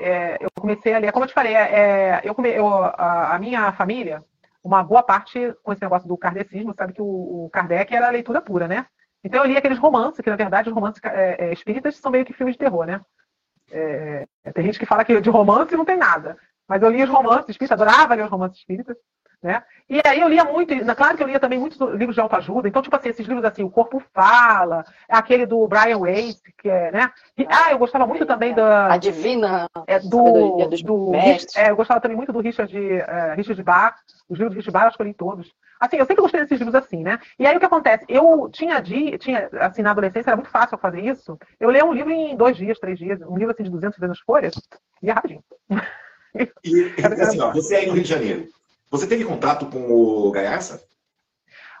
É, eu comecei a ler, como eu te falei, é, eu, come, eu a, a, minha família, uma boa parte com esse negócio do kardecismo, sabe que o, o Kardec era leitura pura, né? Então eu li aqueles romances, que na verdade os romances é, é espíritas são meio que filmes de terror, né? É, tem gente que fala que de romance não tem nada. Mas eu li os romances espíritas, adorava ler os romances espíritas. Né? E aí eu lia muito, claro que eu lia também muitos livros de autoajuda, então, tipo assim, esses livros assim, O Corpo Fala, aquele do Brian Weiss, que é, né? E, ah, eu gostava muito também da. A Divina é, do, do é, Eu gostava também muito do Richard, uh, Richard Bach, os livros do Richard Bach eu escolhi todos. Assim, eu sempre gostei desses livros assim, né? E aí o que acontece? Eu tinha, tinha assim, na adolescência era muito fácil fazer isso. Eu leio um livro em dois dias, três dias, um livro assim de 200, 300 folhas, e é rapidinho. E, assim, ó, você é aí no Rio de Janeiro, você teve contato com o Gaiaça?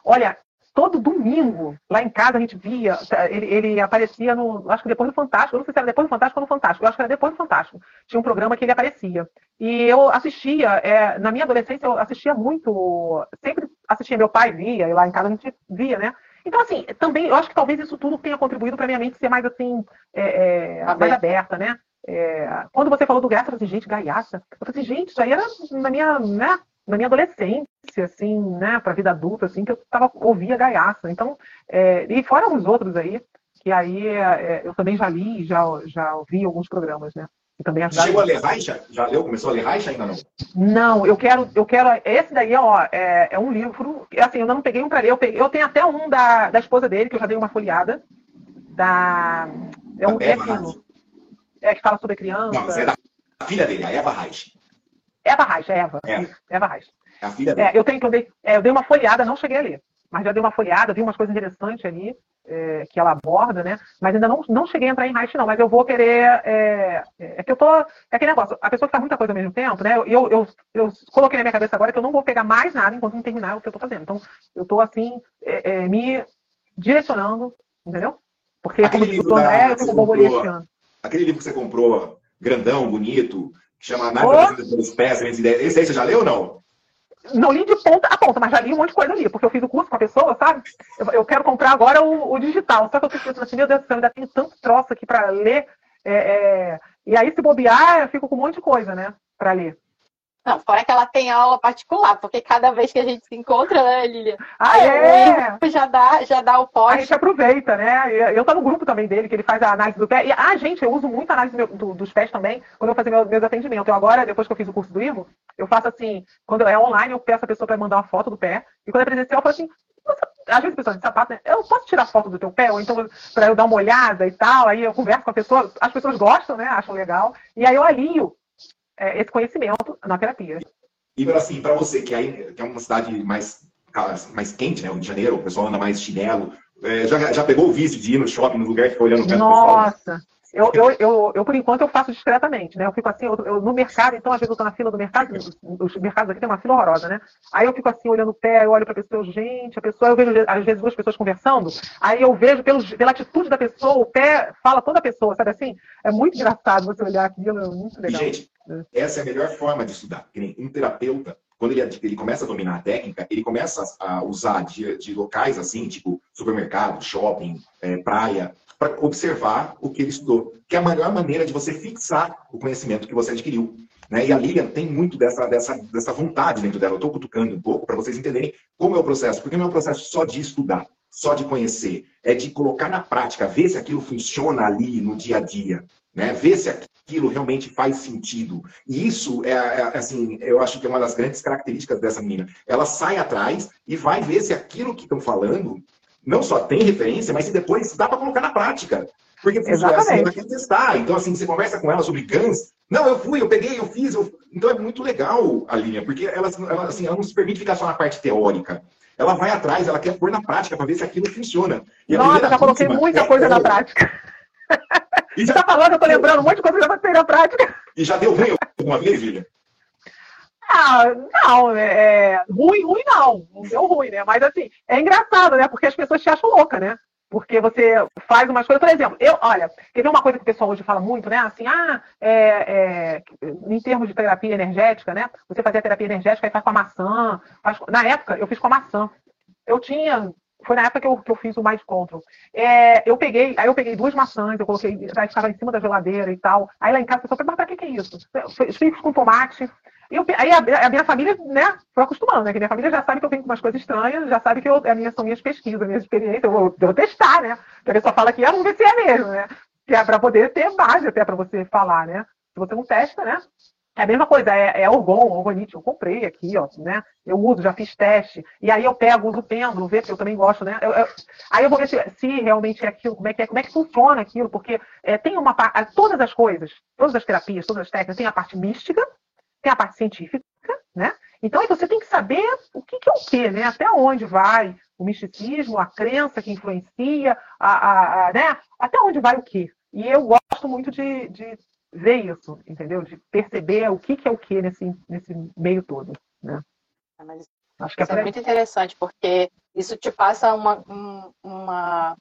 Olha, todo domingo, lá em casa, a gente via, ele, ele, aparecia no, acho que depois do Fantástico, eu não sei se era depois do Fantástico ou no Fantástico, eu acho que era depois do Fantástico. Tinha um programa que ele aparecia. E eu assistia, é, na minha adolescência, eu assistia muito, sempre assistia, meu pai via, e lá em casa a gente via, né? Então, assim, também, eu acho que talvez isso tudo tenha contribuído para minha mente ser mais, assim, é, é, mais aberta, né? É, quando você falou do Gaiaça, eu falei assim, gente, Gaiaça. Eu falei assim, gente, isso aí era na minha, né? Na minha adolescência, assim, né, para a vida adulta, assim, que eu tava, ouvia Gaiaça. Então, é, e fora os outros aí, que aí é, eu também já li, já, já ouvi alguns programas, né? também Chegou a ler Reicha? Já leu? Começou a ler Reicha ainda não? Não, eu quero, eu quero. Esse daí, ó, é, é um livro. Assim, eu ainda não peguei um para ler. Eu, peguei, eu tenho até um da, da esposa dele, que eu já dei uma folheada. Da. É um é, é, que fala sobre criança. Não, mas é da filha dele, a Eva Reich. Eva Reich, é Eva. É. Eva Reich. É a filha. É, eu tenho eu dei, é, eu dei uma folheada, não cheguei a ler. Mas já dei uma folheada, vi umas coisas interessantes ali é, que ela aborda, né? Mas ainda não, não cheguei a entrar em Reich, não. Mas eu vou querer. É, é, que eu tô. É aquele negócio, a pessoa que faz muita coisa ao mesmo tempo, né? Eu, eu, eu, eu, coloquei na minha cabeça agora que eu não vou pegar mais nada enquanto não terminar o que eu tô fazendo. Então, eu tô assim, é, é, me direcionando, entendeu? Porque aquele como livro da, eu borboleteando. Aquele livro que você comprou, grandão, bonito, chama Análise pelos Pés, Esse aí você já leu ou não? não li de ponta a ponta, mas já li um monte de coisa ali, porque eu fiz o curso com a pessoa, sabe? Eu, eu quero comprar agora o, o, digital. Só que eu tô pensando assim, meu Deus do céu, ainda tenho tanto troço aqui para ler. É, é... E aí, se bobear, eu fico com um monte de coisa, né? Para ler. Não, fora que ela tem aula particular, porque cada vez que a gente se encontra, né, Lilia? Ah, é? Já dá, já dá o pós. A gente aproveita, né? Eu tô no grupo também dele, que ele faz a análise do pé. E, ah, gente, eu uso muito a análise do, dos pés também, quando eu fazer meu, meus atendimentos. Eu agora, depois que eu fiz o curso do Ivo, eu faço assim, quando é online, eu peço a pessoa para mandar uma foto do pé. E quando é presencial, eu falo assim, às vezes a pessoa de sapato, né? Eu posso tirar foto do teu pé, ou então para eu dar uma olhada e tal, aí eu converso com a pessoa, as pessoas gostam, né? Acham legal, e aí eu alinho é, esse conhecimento na terapia. E assim, para você que, aí, que é uma cidade mais, mais quente, né? Rio de Janeiro, o pessoal anda mais chinelo. É, já, já pegou o vício de ir no shopping, no lugar que fica olhando o Nossa! Eu, eu, eu, eu, por enquanto, eu faço discretamente, né? Eu fico assim, eu, eu, no mercado, então, às vezes eu tô na fila do mercado, os, os mercados aqui tem uma fila horrorosa, né? Aí eu fico assim, olhando o pé, eu olho pra pessoa, gente, a pessoa, eu vejo, às vezes, duas pessoas conversando, aí eu vejo pelos, pela atitude da pessoa, o pé fala toda a pessoa, sabe assim? É muito engraçado você olhar aquilo, é muito legal. E, gente, é. essa é a melhor forma de estudar. Um terapeuta, quando ele, ele começa a dominar a técnica, ele começa a usar de, de locais assim, tipo supermercado, shopping, é, praia, para observar o que ele estudou. Que é a melhor maneira de você fixar o conhecimento que você adquiriu. Né? E a Lilian tem muito dessa, dessa, dessa vontade dentro dela. Eu estou cutucando um pouco para vocês entenderem como é o processo. Porque não é um processo só de estudar, só de conhecer. É de colocar na prática, ver se aquilo funciona ali no dia a dia. Né? Ver se aquilo realmente faz sentido. E isso é, é, assim, eu acho que é uma das grandes características dessa menina. Ela sai atrás e vai ver se aquilo que estão falando não só tem referência, mas se depois dá para colocar na prática. Porque funciona assim, ela quer testar. Então, assim, você conversa com ela sobre Guns. Não, eu fui, eu peguei, eu fiz. Eu... Então é muito legal a linha, porque ela, ela, assim, ela não se permite ficar só na parte teórica. Ela vai atrás, ela quer pôr na prática para ver se aquilo funciona. E Nossa, já coloquei muita é coisa na prática. E já... Você tá falando, eu tô lembrando um monte de coisa que eu já botei na prática. E já deu ruim alguma vez, Lilian? Ah, não, é, é, ruim, ruim não, não deu ruim, né? Mas assim, é engraçado, né? Porque as pessoas te acham louca, né? Porque você faz umas coisas, por exemplo, eu, olha, quer ver uma coisa que o pessoal hoje fala muito, né? Assim, ah, é, é, em termos de terapia energética, né? Você fazia terapia energética e faz com a maçã. Faz, na época, eu fiz com a maçã. Eu tinha foi na época que eu, que eu fiz o Mais Control. É, eu peguei, aí eu peguei duas maçãs, eu coloquei, aí ficava em cima da geladeira e tal. Aí lá em casa a pessoa perguntou, mas pra que, que é isso? Fiz com tomate. Eu, aí a, a, minha família, né, foi acostumando, né? Que minha família já sabe que eu tenho umas coisas estranhas, já sabe que eu, a minha, são minhas pesquisas, minhas experiências, eu vou, eu vou testar, né? Porque a pessoa fala que, ah, vamos ver se é mesmo, né? Que é para poder ter base até para você falar, né? Se você não testa, né? É a mesma coisa, é, é orgon, orgonite, eu comprei aqui, ó, né? Eu uso, já fiz teste, e aí eu pego, uso o pêndulo, vê, porque eu também gosto, né? Eu, eu, aí eu vou ver se, se, realmente é aquilo, como é que é, como é que funciona aquilo, porque é, tem uma parte, todas as coisas, todas as terapias, todas as técnicas, tem a parte mística, tem a parte científica, né? Então aí você tem que saber o que, que é o quê, né? Até onde vai o misticismo, a crença que influencia, a, a, a né? Até onde vai o quê? E eu gosto muito de, de ver isso, entendeu? De perceber o que, que é o que nesse, nesse meio todo, né? É, mas Acho que é, é muito interessante, porque isso te passa uma, uma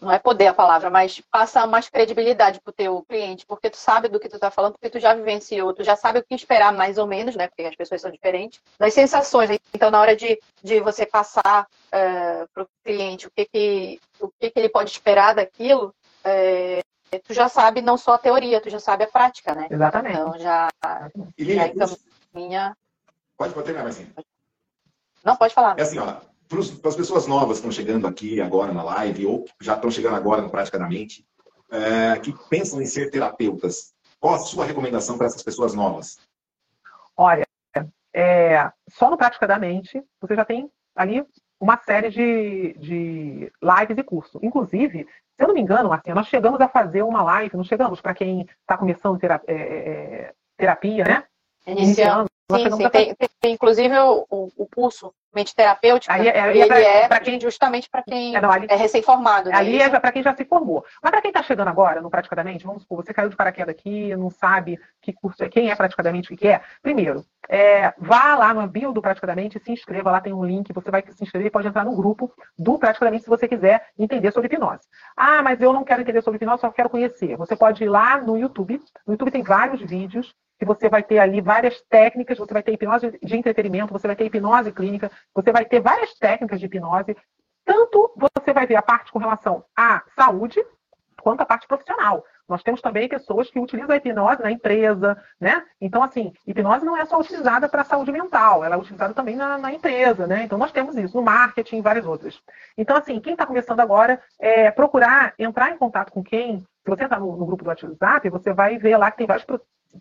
não é poder a palavra, mas passa mais credibilidade para o teu cliente, porque tu sabe do que tu está falando, porque tu já vivenciou, tu já sabe o que esperar mais ou menos, né? Porque as pessoas são diferentes, das sensações. Então, na hora de, de você passar uh, é, para o cliente o que que, o que que ele pode esperar daquilo, é, tu já sabe não só a teoria, tu já sabe a prática, né? Exatamente. Então já, e já caminha. Pode, pode terminar, assim. Não, pode falar. É assim, ó, para as pessoas novas que estão chegando aqui agora na live, ou já estão chegando agora no Praticamente, é, que pensam em ser terapeutas, qual a sua recomendação para essas pessoas novas? Olha, é, só no Prática da Mente, você já tem ali uma série de, de lives e cursos. Inclusive, se eu não me engano, Marcinha, nós chegamos a fazer uma live, não chegamos para quem está começando terapia, é, é, terapia, né? Iniciando. Sim, sim. Tem, tem, inclusive o, o, o curso mente terapêutica, aí, é, ele é, pra, quem, justamente para quem é, é recém-formado. Né? Ali é para quem já se formou. Mas para quem está chegando agora, no Praticadamente, vamos supor, você caiu de paraquedas aqui, não sabe que curso é, quem é Praticadamente, o que é. Primeiro, é, vá lá no bio do Praticadamente e se inscreva, lá tem um link, você vai se inscrever e pode entrar no grupo do Praticadamente se você quiser entender sobre hipnose. Ah, mas eu não quero entender sobre hipnose, só quero conhecer. Você pode ir lá no YouTube, no YouTube tem vários vídeos, que você vai ter ali várias técnicas, você vai ter hipnose de entretenimento, você vai ter hipnose clínica, você vai ter várias técnicas de hipnose. Tanto você vai ver a parte com relação à saúde, quanto a parte profissional. Nós temos também pessoas que utilizam a hipnose na empresa, né? Então, assim, hipnose não é só utilizada para a saúde mental, ela é utilizada também na, na, empresa, né? Então, nós temos isso no marketing e várias outras. Então, assim, quem está começando agora, é procurar entrar em contato com quem. Se você entrar no, no grupo do WhatsApp, você vai ver lá que tem vários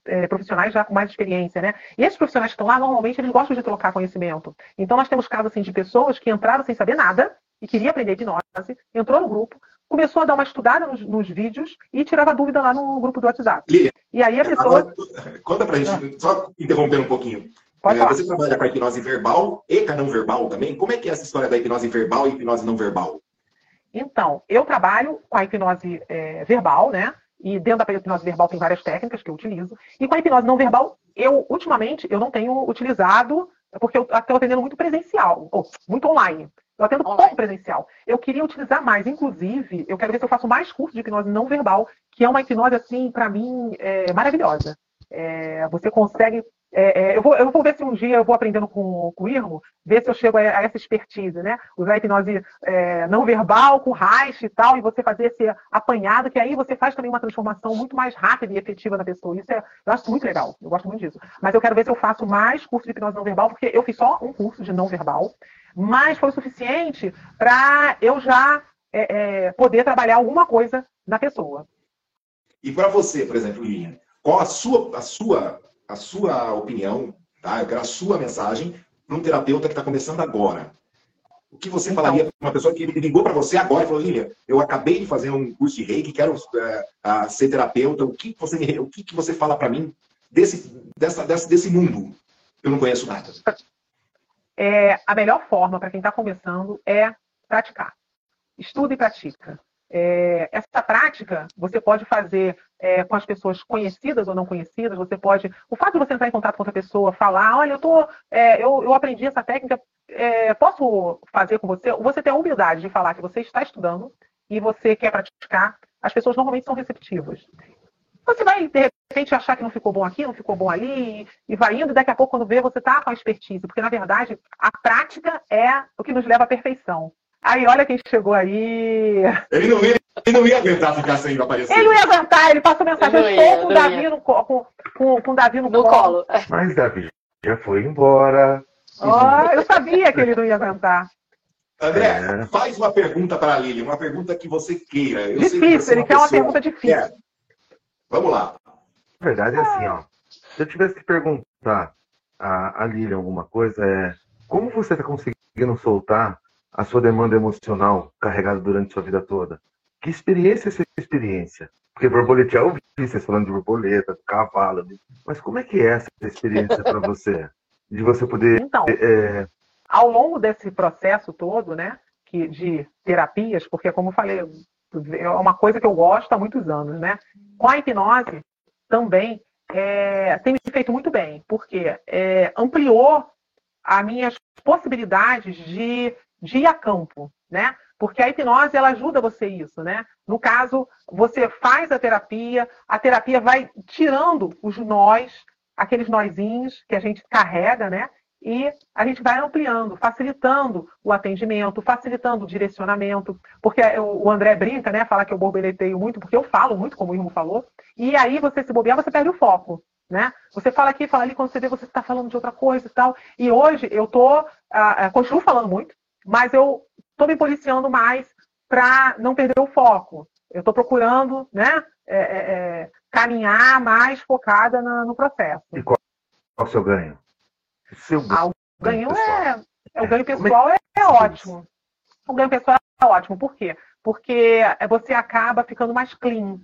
é, profissionais já com mais experiência, né? E esses profissionais que estão lá, normalmente, eles gostam de trocar conhecimento. Então, nós temos casos assim, de pessoas que entraram sem saber nada e queria aprender hipnose, entrou no grupo, começou a dar uma estudada nos, nos vídeos e tirava dúvida lá no grupo do WhatsApp. e aí a pessoa. Agora, conta pra gente, ah. só interrompendo um pouquinho. É, você trabalha com a hipnose verbal e com a não verbal também? Como é que é essa história da hipnose verbal e hipnose não verbal? Então, eu trabalho com a hipnose é, verbal, né? E dentro da hipnose verbal tem várias técnicas que eu utilizo. E com a hipnose não verbal, eu, ultimamente, eu não tenho utilizado, porque eu estou atendendo muito presencial, ou muito online. Eu atendo online. pouco presencial. Eu queria utilizar mais. Inclusive, eu quero ver se eu faço mais curso de hipnose não verbal, que é uma hipnose, assim, para mim, é, maravilhosa. É, você consegue é, é, eu, vou, eu vou ver se um dia eu vou aprendendo com, com o Irmo, ver se eu chego a, a essa expertise, né? Usar a hipnose é, não verbal, com Reich e tal, e você fazer esse apanhado, que aí você faz também uma transformação muito mais rápida e efetiva na pessoa. Isso é, eu acho muito legal, eu gosto muito disso. Mas eu quero ver se eu faço mais curso de hipnose não verbal, porque eu fiz só um curso de não verbal, mas foi o suficiente para eu já é, é, poder trabalhar alguma coisa na pessoa. E para você, por exemplo, Lilian, qual a sua, a sua a sua opinião, tá? eu quero a sua mensagem para um terapeuta que está começando agora. O que você então, falaria para uma pessoa que ligou para você agora e falou, Lilian, eu acabei de fazer um curso de reiki, quero é, ser terapeuta, o que você, o que, que você fala para mim desse, dessa, desse, desse mundo? Eu não conheço nada. É, a melhor forma para quem está começando é praticar. Estuda e pratica. É, essa prática você pode fazer é, com as pessoas conhecidas ou não conhecidas, você pode. O fato de você entrar em contato com outra pessoa, falar, olha, eu, tô, é, eu, eu aprendi essa técnica, é, posso fazer com você? Você tem a humildade de falar que você está estudando e você quer praticar, as pessoas normalmente são receptivas. Você vai, de repente, achar que não ficou bom aqui, não ficou bom ali, e vai indo, e daqui a pouco, quando vê, você está com a expertise, porque, na verdade, a prática é o que nos leva à perfeição. Aí, olha quem chegou aí. Ele não ia, ele não ia aguentar ficar sem aparecer. Ele não ia aguentar, ele passou mensagem. Eu estou com o Davi no, com, com, com Davi no, no colo. colo. Mas Davi já foi embora. Oh, eu sabia que ele não ia aguentar. André, é. faz uma pergunta para a Lili, uma pergunta que você queira. Eu difícil, ele quer uma pergunta difícil. É. Vamos lá. Na verdade é assim, ó. Se eu tivesse que perguntar a, a Lili alguma coisa, é como você está conseguindo soltar a sua demanda emocional carregada durante sua vida toda. Que experiência é essa experiência? Porque borboleta, já ouvi vocês falando de borboleta, de cavalo, mas como é que é essa experiência para você? De você poder. Então, é... ao longo desse processo todo, né, que, de terapias, porque, como eu falei, é uma coisa que eu gosto há muitos anos, né? Com a hipnose também é, tem me feito muito bem, porque é, ampliou as minhas possibilidades de de ir a campo, né? Porque a hipnose ela ajuda você isso, né? No caso, você faz a terapia, a terapia vai tirando os nós, aqueles nozinhos que a gente carrega, né? E a gente vai ampliando, facilitando o atendimento, facilitando o direcionamento, porque o André brinca, né? Fala que eu borboleteio muito, porque eu falo muito, como o Irmo falou, e aí você se bobear, você perde o foco. Né? Você fala aqui, fala ali, quando você vê, você está falando de outra coisa e tal. E hoje eu tô, uh, continuo falando muito, mas eu estou me policiando mais para não perder o foco. Eu estou procurando né, é, é, é, caminhar mais focada na, no processo. E qual, qual é o seu ganho? O seu ganho, ah, o ganho é, é, o ganho pessoal é, é ótimo. O ganho pessoal é ótimo. Por quê? Porque você acaba ficando mais clean,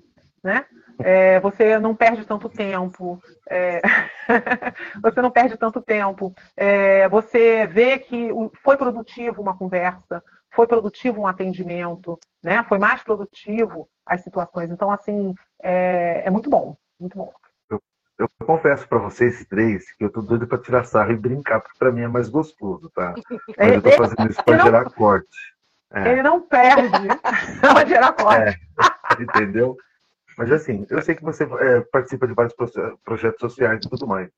né? É, você não perde tanto tempo, é... você não perde tanto tempo, é... você vê que foi produtivo uma conversa, foi produtivo um atendimento, né? Foi mais produtivo as situações. Então, assim, é, é muito bom, muito bom. Eu, eu confesso para vocês três que eu tô doido para tirar sarro e brincar, porque para mim é mais gostoso, tá? Mas eu tô fazendo isso para gerar corte. É. Ele não perde para gerar corte. É, entendeu? Mas assim, eu sei que você é, participa de vários projetos sociais e tudo mais.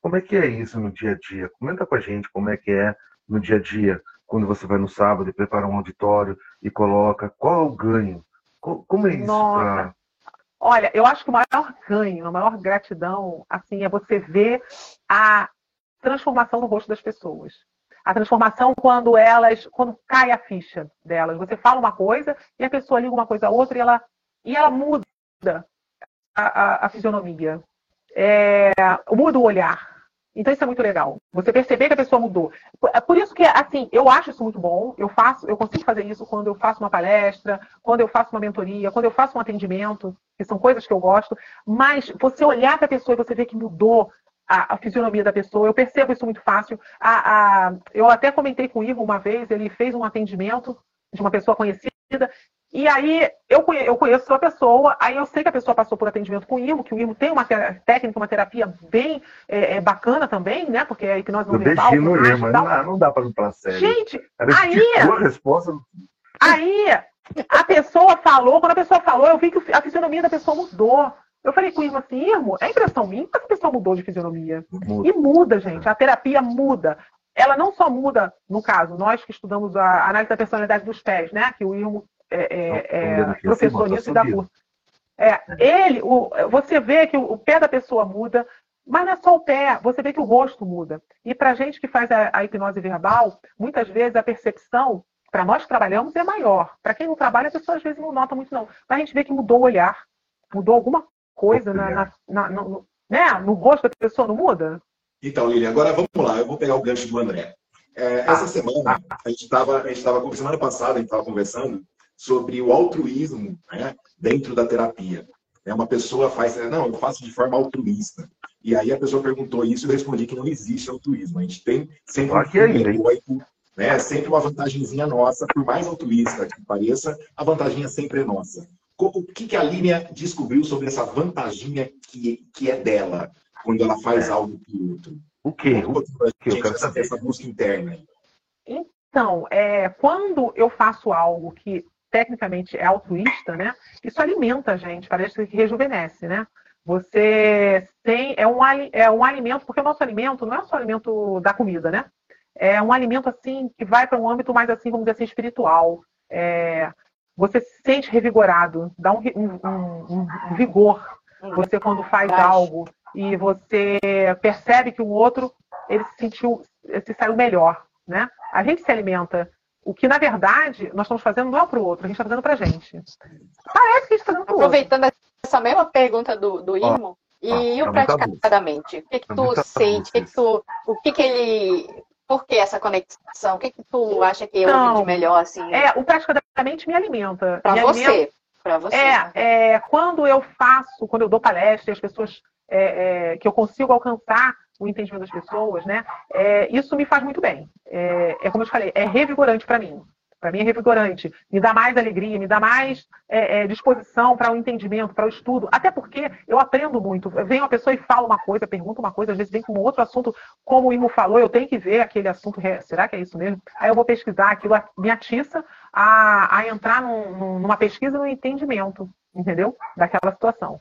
Como é que é isso no dia a dia? Comenta com a gente como é que é no dia a dia, quando você vai no sábado e prepara um auditório e coloca. Qual é o ganho? Como é isso? Pra... Olha, eu acho que o maior ganho, a maior gratidão, assim, é você ver a transformação no rosto das pessoas. A transformação quando elas, quando cai a ficha delas. Você fala uma coisa e a pessoa liga uma coisa a outra e ela, e ela muda a, a, a fisionomia. É, muda o olhar. Então isso é muito legal. Você perceber que a pessoa mudou. É por isso que, assim, eu acho isso muito bom. Eu faço, eu consigo fazer isso quando eu faço uma palestra, quando eu faço uma mentoria, quando eu faço um atendimento, que são coisas que eu gosto. Mas você olhar para a pessoa e você ver que mudou a, a, fisionomia da pessoa, eu percebo isso muito fácil. A, a, eu até comentei com o Ivo uma vez, ele fez um atendimento de uma pessoa conhecida e aí eu conheço, eu conheço a pessoa, aí eu sei que a pessoa passou por atendimento com o IMO, que o IMO tem uma técnica, uma terapia bem é, é, bacana também, né? Porque a hipnose não verbal... Eu no IMO, não, não dá para não sério. Gente, Era aí... A resposta... Aí a pessoa falou, quando a pessoa falou, eu vi que a fisionomia da pessoa mudou. Eu falei com o Irmo assim, Irmo, é impressão minha que a pessoa mudou de fisionomia. Muda. E muda, gente. A terapia muda. Ela não só muda, no caso, nós que estudamos a análise da personalidade dos pés, né? Que o Irmo é, é, é professor nisso e dá curso. É, ele, o, você vê que o, o, pé da pessoa muda, mas não é só o pé, você vê que o rosto muda. E para a gente que faz a, a, hipnose verbal, muitas vezes a percepção, para nós que trabalhamos, é maior. Para quem não trabalha, a pessoa às vezes não nota muito, não. Mas a gente vê que mudou o olhar, mudou alguma coisa na, na, na, no, né? no rosto da pessoa, não muda? Então, Lili, agora vamos lá, eu vou pegar o gancho do André. É, essa semana, a gente estava, semana passada, a gente estava conversando sobre o altruísmo né, dentro da terapia. É uma pessoa faz, não, eu faço de forma altruísta. E aí a pessoa perguntou isso e eu respondi que não existe altruísmo. A gente tem sempre um egoico, né, sempre uma vantagemzinha nossa, por mais altruísta que pareça, a vantaginha sempre é nossa. O que, que a Línia descobriu sobre essa vantaginha que, que é dela quando ela faz é. algo para outro? O quê? O que? Eu quero saber. Essa busca interna. Então, é, quando eu faço algo que tecnicamente é altruísta, né? Isso alimenta a gente, parece que rejuvenesce, né? Você tem é um, é um alimento, porque o nosso alimento não é só alimento da comida, né? É um alimento assim que vai para um âmbito mais assim, vamos dizer assim, espiritual. É, você se sente revigorado, dá um, um, um vigor. Você quando faz algo e você percebe que o outro ele se sentiu, se saiu melhor, né? A gente se alimenta o que, na verdade, nós estamos fazendo não é para o outro, a gente está fazendo para a gente. Parece que a gente está fazendo para o outro. Aproveitando essa mesma pergunta do, do Irmo, e o praticadamente? O que, que tu sente? O que, que tu, o que, que ele. Por que essa conexão? O que, que tu acha que é então, de melhor assim? É, o praticadamente me alimenta. Para você. Alimenta... Para você. É, né? é, quando eu faço, quando eu dou palestra, as pessoas é, é, que eu consigo alcançar o entendimento das pessoas, né? É, isso me faz muito bem. É, é como eu te falei, é revigorante para mim. Para mim é revigorante. Me dá mais alegria, me dá mais é, é disposição para o entendimento, para o estudo. Até porque eu aprendo muito. Vem uma pessoa e fala uma coisa, pergunta uma coisa, às vezes vem com outro assunto, como o Imo falou, eu tenho que ver aquele assunto. Será que é isso mesmo? Aí eu vou pesquisar, aquilo me atiça a, a entrar num, numa pesquisa no entendimento, entendeu? Daquela situação.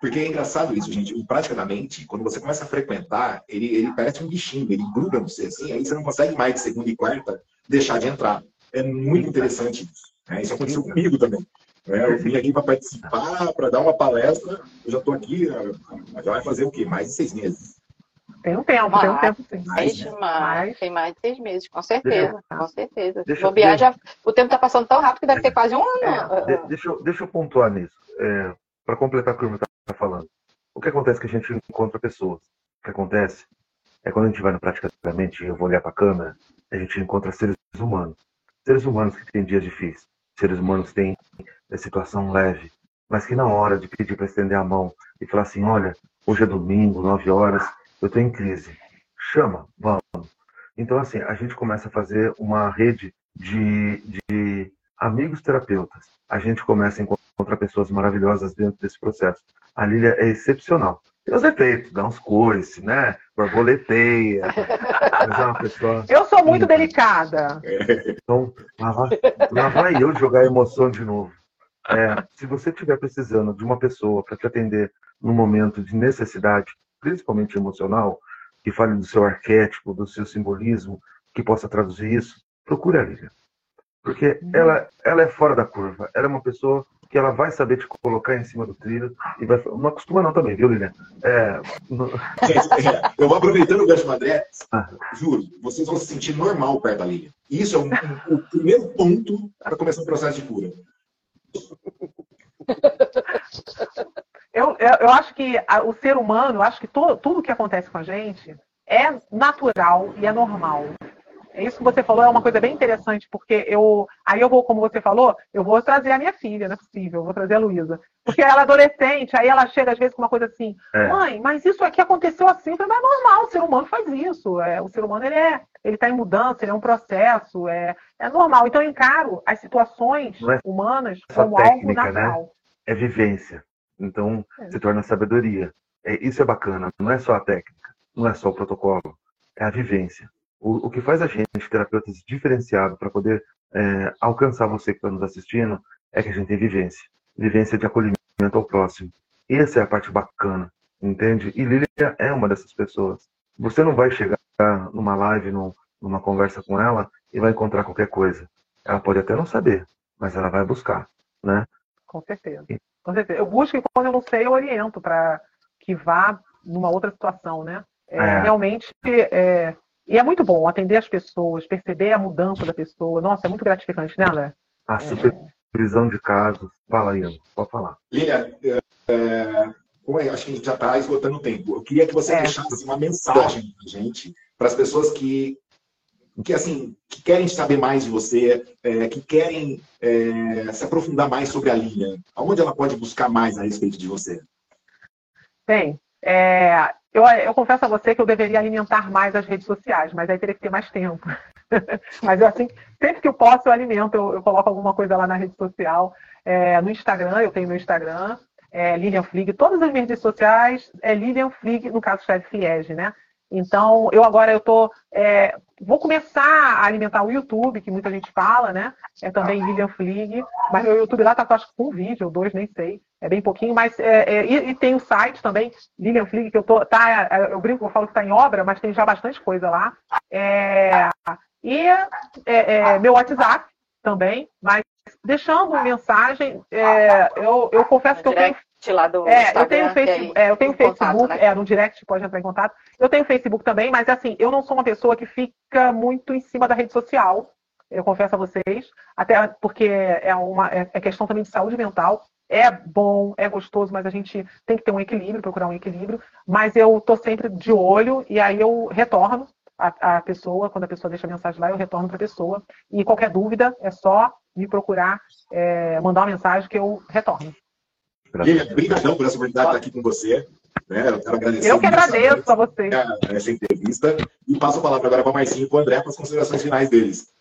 Porque é engraçado isso, gente. Praticamente, quando você começa a frequentar, ele, ele parece um bichinho, ele gruda no você, assim, aí você não consegue mais de segunda e quarta deixar de entrar. É muito interessante isso. Né? Isso aconteceu comigo também. Né? Eu vim aqui para participar, para dar uma palestra. Eu já estou aqui, já vai fazer o quê? Mais de seis meses. Tem um tempo, Mas, tem um tempo sim. Mais, mais, tem mais de seis meses, com certeza, Deixa, com certeza. Deixa, Bobear, deixa, já, o tempo está passando tão rápido que deve ter quase um ano. É, de, deixa, eu, deixa eu pontuar nisso. É, Para completar o que o Irmão está falando. O que acontece é que a gente encontra pessoas. O que acontece é quando a gente vai no praticamente, eu vou olhar para a câmera, a gente encontra seres humanos. Seres humanos que têm dias difíceis. Seres humanos que têm é, situação leve. Mas que na hora de pedir para estender a mão e falar assim, olha, hoje é domingo, nove horas, eu estou em crise. Chama, vamos. Então, assim, a gente começa a fazer uma rede de, de amigos terapeutas. A gente começa a encontrar pessoas maravilhosas dentro desse processo. A Lília é excepcional. Tem os defeitos, dá uns coices, né? Borboleteia. Mas é uma pessoa. Eu sou muito ímpar. delicada. Então, lá vai, lá vai eu jogar emoção de novo. É, se você estiver precisando de uma pessoa para te atender num momento de necessidade, principalmente emocional, que fale do seu arquétipo, do seu simbolismo, que possa traduzir isso, procure a Lívia. Porque ela, ela é fora da curva. Ela é uma pessoa que ela vai saber te colocar em cima do trilho e vai. Não acostuma não também, viu, Lilian? É, é, eu vou aproveitando o gancho do André, Ah. juro, vocês vão se sentir normal perto da Lilian. E isso é um- um- o primeiro ponto para começar o processo de cura. Eu, eu, eu acho que a- o ser humano, eu acho que to- tudo que acontece com a gente é natural e é normal. Isso que você falou, é uma coisa bem interessante, porque eu. Aí eu vou, como você falou, eu vou trazer a minha filha, não é possível, eu vou trazer a Luísa. Porque ela é adolescente, aí ela chega às vezes com uma coisa assim, É. mãe, mas isso aqui aconteceu assim, mas é normal, o ser humano faz isso. É, o ser humano ele é, ele está em mudança, ele é um processo, é, é normal. Então eu encaro as situações é humanas como algo técnica, né? natural. é vivência. Então, É. se torna sabedoria. É, isso é bacana. Não é só a técnica, não é só o protocolo, é a vivência. O, o que faz a gente, terapeutas diferenciados, para poder é, alcançar você que está nos assistindo, é que a gente tem vivência. Vivência de acolhimento ao próximo. Essa é a parte bacana, entende? E Lilia é uma dessas pessoas. Você não vai chegar numa live, num- numa conversa com ela e vai encontrar qualquer coisa. Ela pode até não saber, mas ela vai buscar, né? Com certeza. Com certeza. Eu busco e quando eu não sei, eu oriento para que vá numa outra situação, né? É, É. Realmente, é, e é muito bom atender as pessoas, perceber a mudança da pessoa. Nossa, é muito gratificante, né, André? A supervisão de casos. Fala aí, Ana, pode falar. Lilian, é, é, é, acho que a gente já está esgotando o tempo. Eu queria que você É. deixasse uma mensagem para gente, para as pessoas que, que, assim, que querem saber mais de você, é, que querem é, se aprofundar mais sobre a Lilian. Aonde ela pode buscar mais a respeito de você? Bem, é, eu, eu confesso a você que eu deveria alimentar mais as redes sociais, mas aí teria que ter mais tempo. mas assim, sempre que eu posso, eu alimento, eu, eu coloco alguma coisa lá na rede social. É, no Instagram, eu tenho meu Instagram, é, Lilian Flig, todas as minhas redes sociais é Lilian Flig, no caso escreve Fiege, né? Então, eu agora eu tô. é, vou começar a alimentar o YouTube, que muita gente fala, né? É também Lilian Flig, mas meu YouTube lá tá acho que com um vídeo, ou dois, nem sei. É bem pouquinho, mas é, é, e, e tem o site também, Lilian Flig, que eu tô. Tá, é, eu brinco, eu falo que tá em obra, mas tem já bastante coisa lá. É, e é, meu WhatsApp também, mas deixando mensagem, eu, eu confesso que eu tenho lá do é, eu Instagram, tenho, que face, é é, eu tenho em contato, Facebook, né? é, no direct pode entrar em contato. Eu tenho Facebook também, mas assim, eu não sou uma pessoa que fica muito em cima da rede social. Eu confesso a vocês, até porque é uma é é questão também de saúde mental. É bom, é gostoso, mas a gente tem que ter um equilíbrio, procurar um equilíbrio. Mas eu tô sempre de olho e aí eu retorno a, a pessoa, quando a pessoa deixa a mensagem lá, eu retorno para a pessoa. E qualquer dúvida é só me procurar, é, mandar uma mensagem que eu retorno. Obrigadão por essa oportunidade de estar aqui com você. Né? Eu quero agradecer Eu que agradeço a vocês. essa entrevista e passo a palavra agora para o Marcinho e para o André para as considerações finais deles.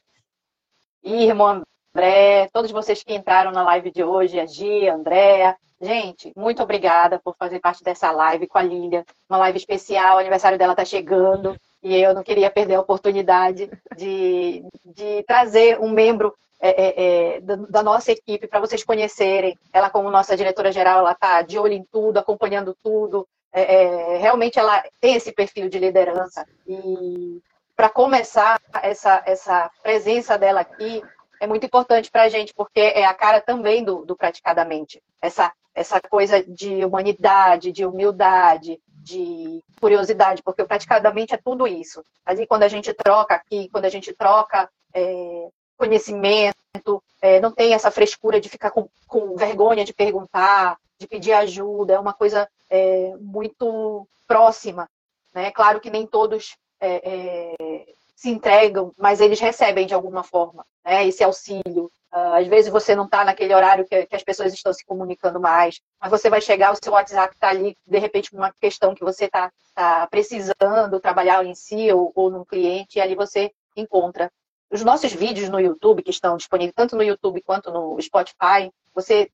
Irmão André, todos vocês que entraram na live de hoje, a Gia, a Andréa. Gente, muito obrigada por fazer parte dessa live com a Lília. Uma live especial, o aniversário dela está chegando e eu não queria perder a oportunidade de, de trazer um membro é, é, é, da, da nossa equipe para vocês conhecerem. Ela, como nossa diretora-geral, ela está de olho em tudo, acompanhando tudo. É, é, realmente ela tem esse perfil de liderança. E para começar essa, essa presença dela aqui, é muito importante para a gente, porque é a cara também do, do Praticadamente. Essa, essa coisa de humanidade, de humildade, de curiosidade, porque praticamente é tudo isso. Ali, quando a gente troca aqui, quando a gente troca é, conhecimento, é, não tem essa frescura de ficar com, com, vergonha de perguntar, de pedir ajuda, é uma coisa é, muito próxima. Né? Claro que nem todos é, é, se entregam, mas eles recebem de alguma forma né, esse auxílio. Uh, às vezes você não está naquele horário que, que, as pessoas estão se comunicando mais, mas você vai chegar, o seu WhatsApp está ali, de repente, com uma questão que você está tá precisando trabalhar em si ou, ou num cliente, e ali você encontra. Os nossos vídeos no YouTube, que estão disponíveis tanto no YouTube quanto no Spotify, você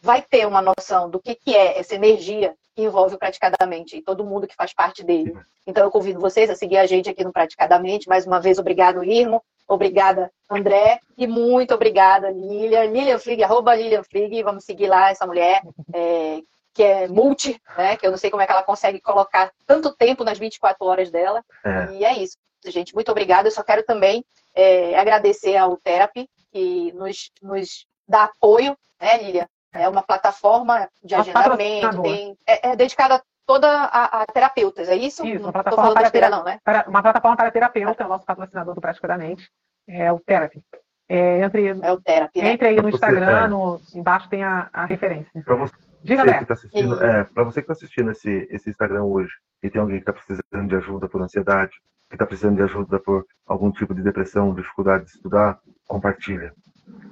vai ter uma noção do que, que é essa energia que envolve o Praticadamente e todo mundo que faz parte dele. Então, eu convido vocês a seguir a gente aqui no Praticadamente. Mais uma vez, obrigado, Irmo. Obrigada, André. E muito obrigada, Lilian. Lilian Flig, arroba Lilian Flig. Vamos seguir lá essa mulher é, que é multi, né? Que eu não sei como é que ela consegue colocar tanto tempo nas 24 horas dela. É. E é isso, gente. Muito obrigada. Eu só quero também é, agradecer ao Therapy, que nos, nos dá apoio, né, Lilian? É uma plataforma de agendamento, tem, é, é dedicada a toda a, a, terapeutas, é isso? Isso, uma plataforma para, besteira, não, né? Para, uma plataforma para terapeuta, é o nosso patrocinador do Praticamente, é o Therapy. É, entre, é o Therapy, né? Entre aí no Instagram, no, embaixo tem a, a referência. Para você, Diga, você que está assistindo, é, você que está assistindo esse, esse Instagram hoje e tem alguém que está precisando de ajuda por ansiedade, que está precisando de ajuda por algum tipo de depressão, dificuldade de estudar, compartilha.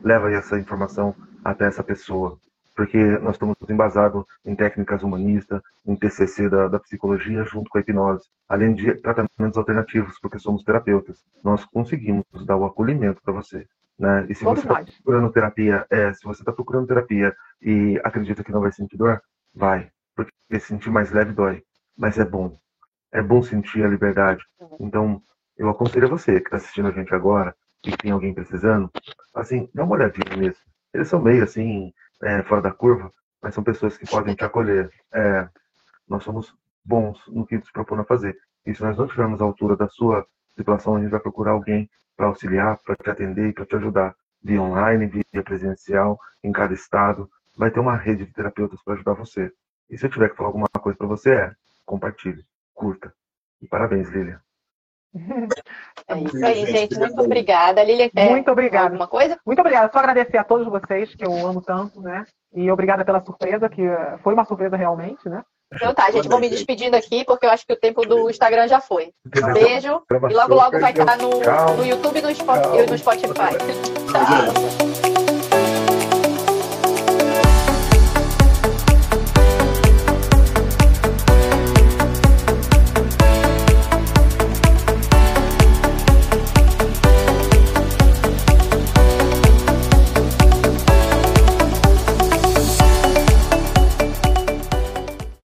Leva essa informação até essa pessoa porque nós estamos embasados em técnicas humanistas, em TCC da, da, psicologia junto com a hipnose, além de tratamentos alternativos, porque somos terapeutas. Nós conseguimos dar o acolhimento para você. Né? E se Todos você está procurando terapia, é, se você está procurando terapia e acredita que não vai sentir dor, vai, porque sentir mais leve dói, mas é bom. É bom sentir a liberdade. Então, eu aconselho a você que está assistindo a gente agora e tem alguém precisando, assim, dá uma olhadinha nisso. Eles são meio assim, é, fora da curva, mas são pessoas que podem te acolher. É, nós somos bons no que se propõe a fazer. E se nós não tivermos a altura da sua situação, a gente vai procurar alguém para auxiliar, para te atender e para te ajudar. Via online, via presencial, em cada estado. Vai ter uma rede de terapeutas para ajudar você. E se eu tiver que falar alguma coisa para você, é compartilhe, curta. E parabéns, Lilian. É isso aí, gente. Muito obrigada. Lilia, quer Muito obrigada. alguma coisa? Muito obrigada. Só agradecer a todos vocês, que eu amo tanto, né? E obrigada pela surpresa, que foi uma surpresa realmente, né? Então tá, gente, vou me despedindo aqui, porque eu acho que o tempo do Instagram já foi. Um beijo. E logo, logo vai estar no, no YouTube e no Spotify. Tchau.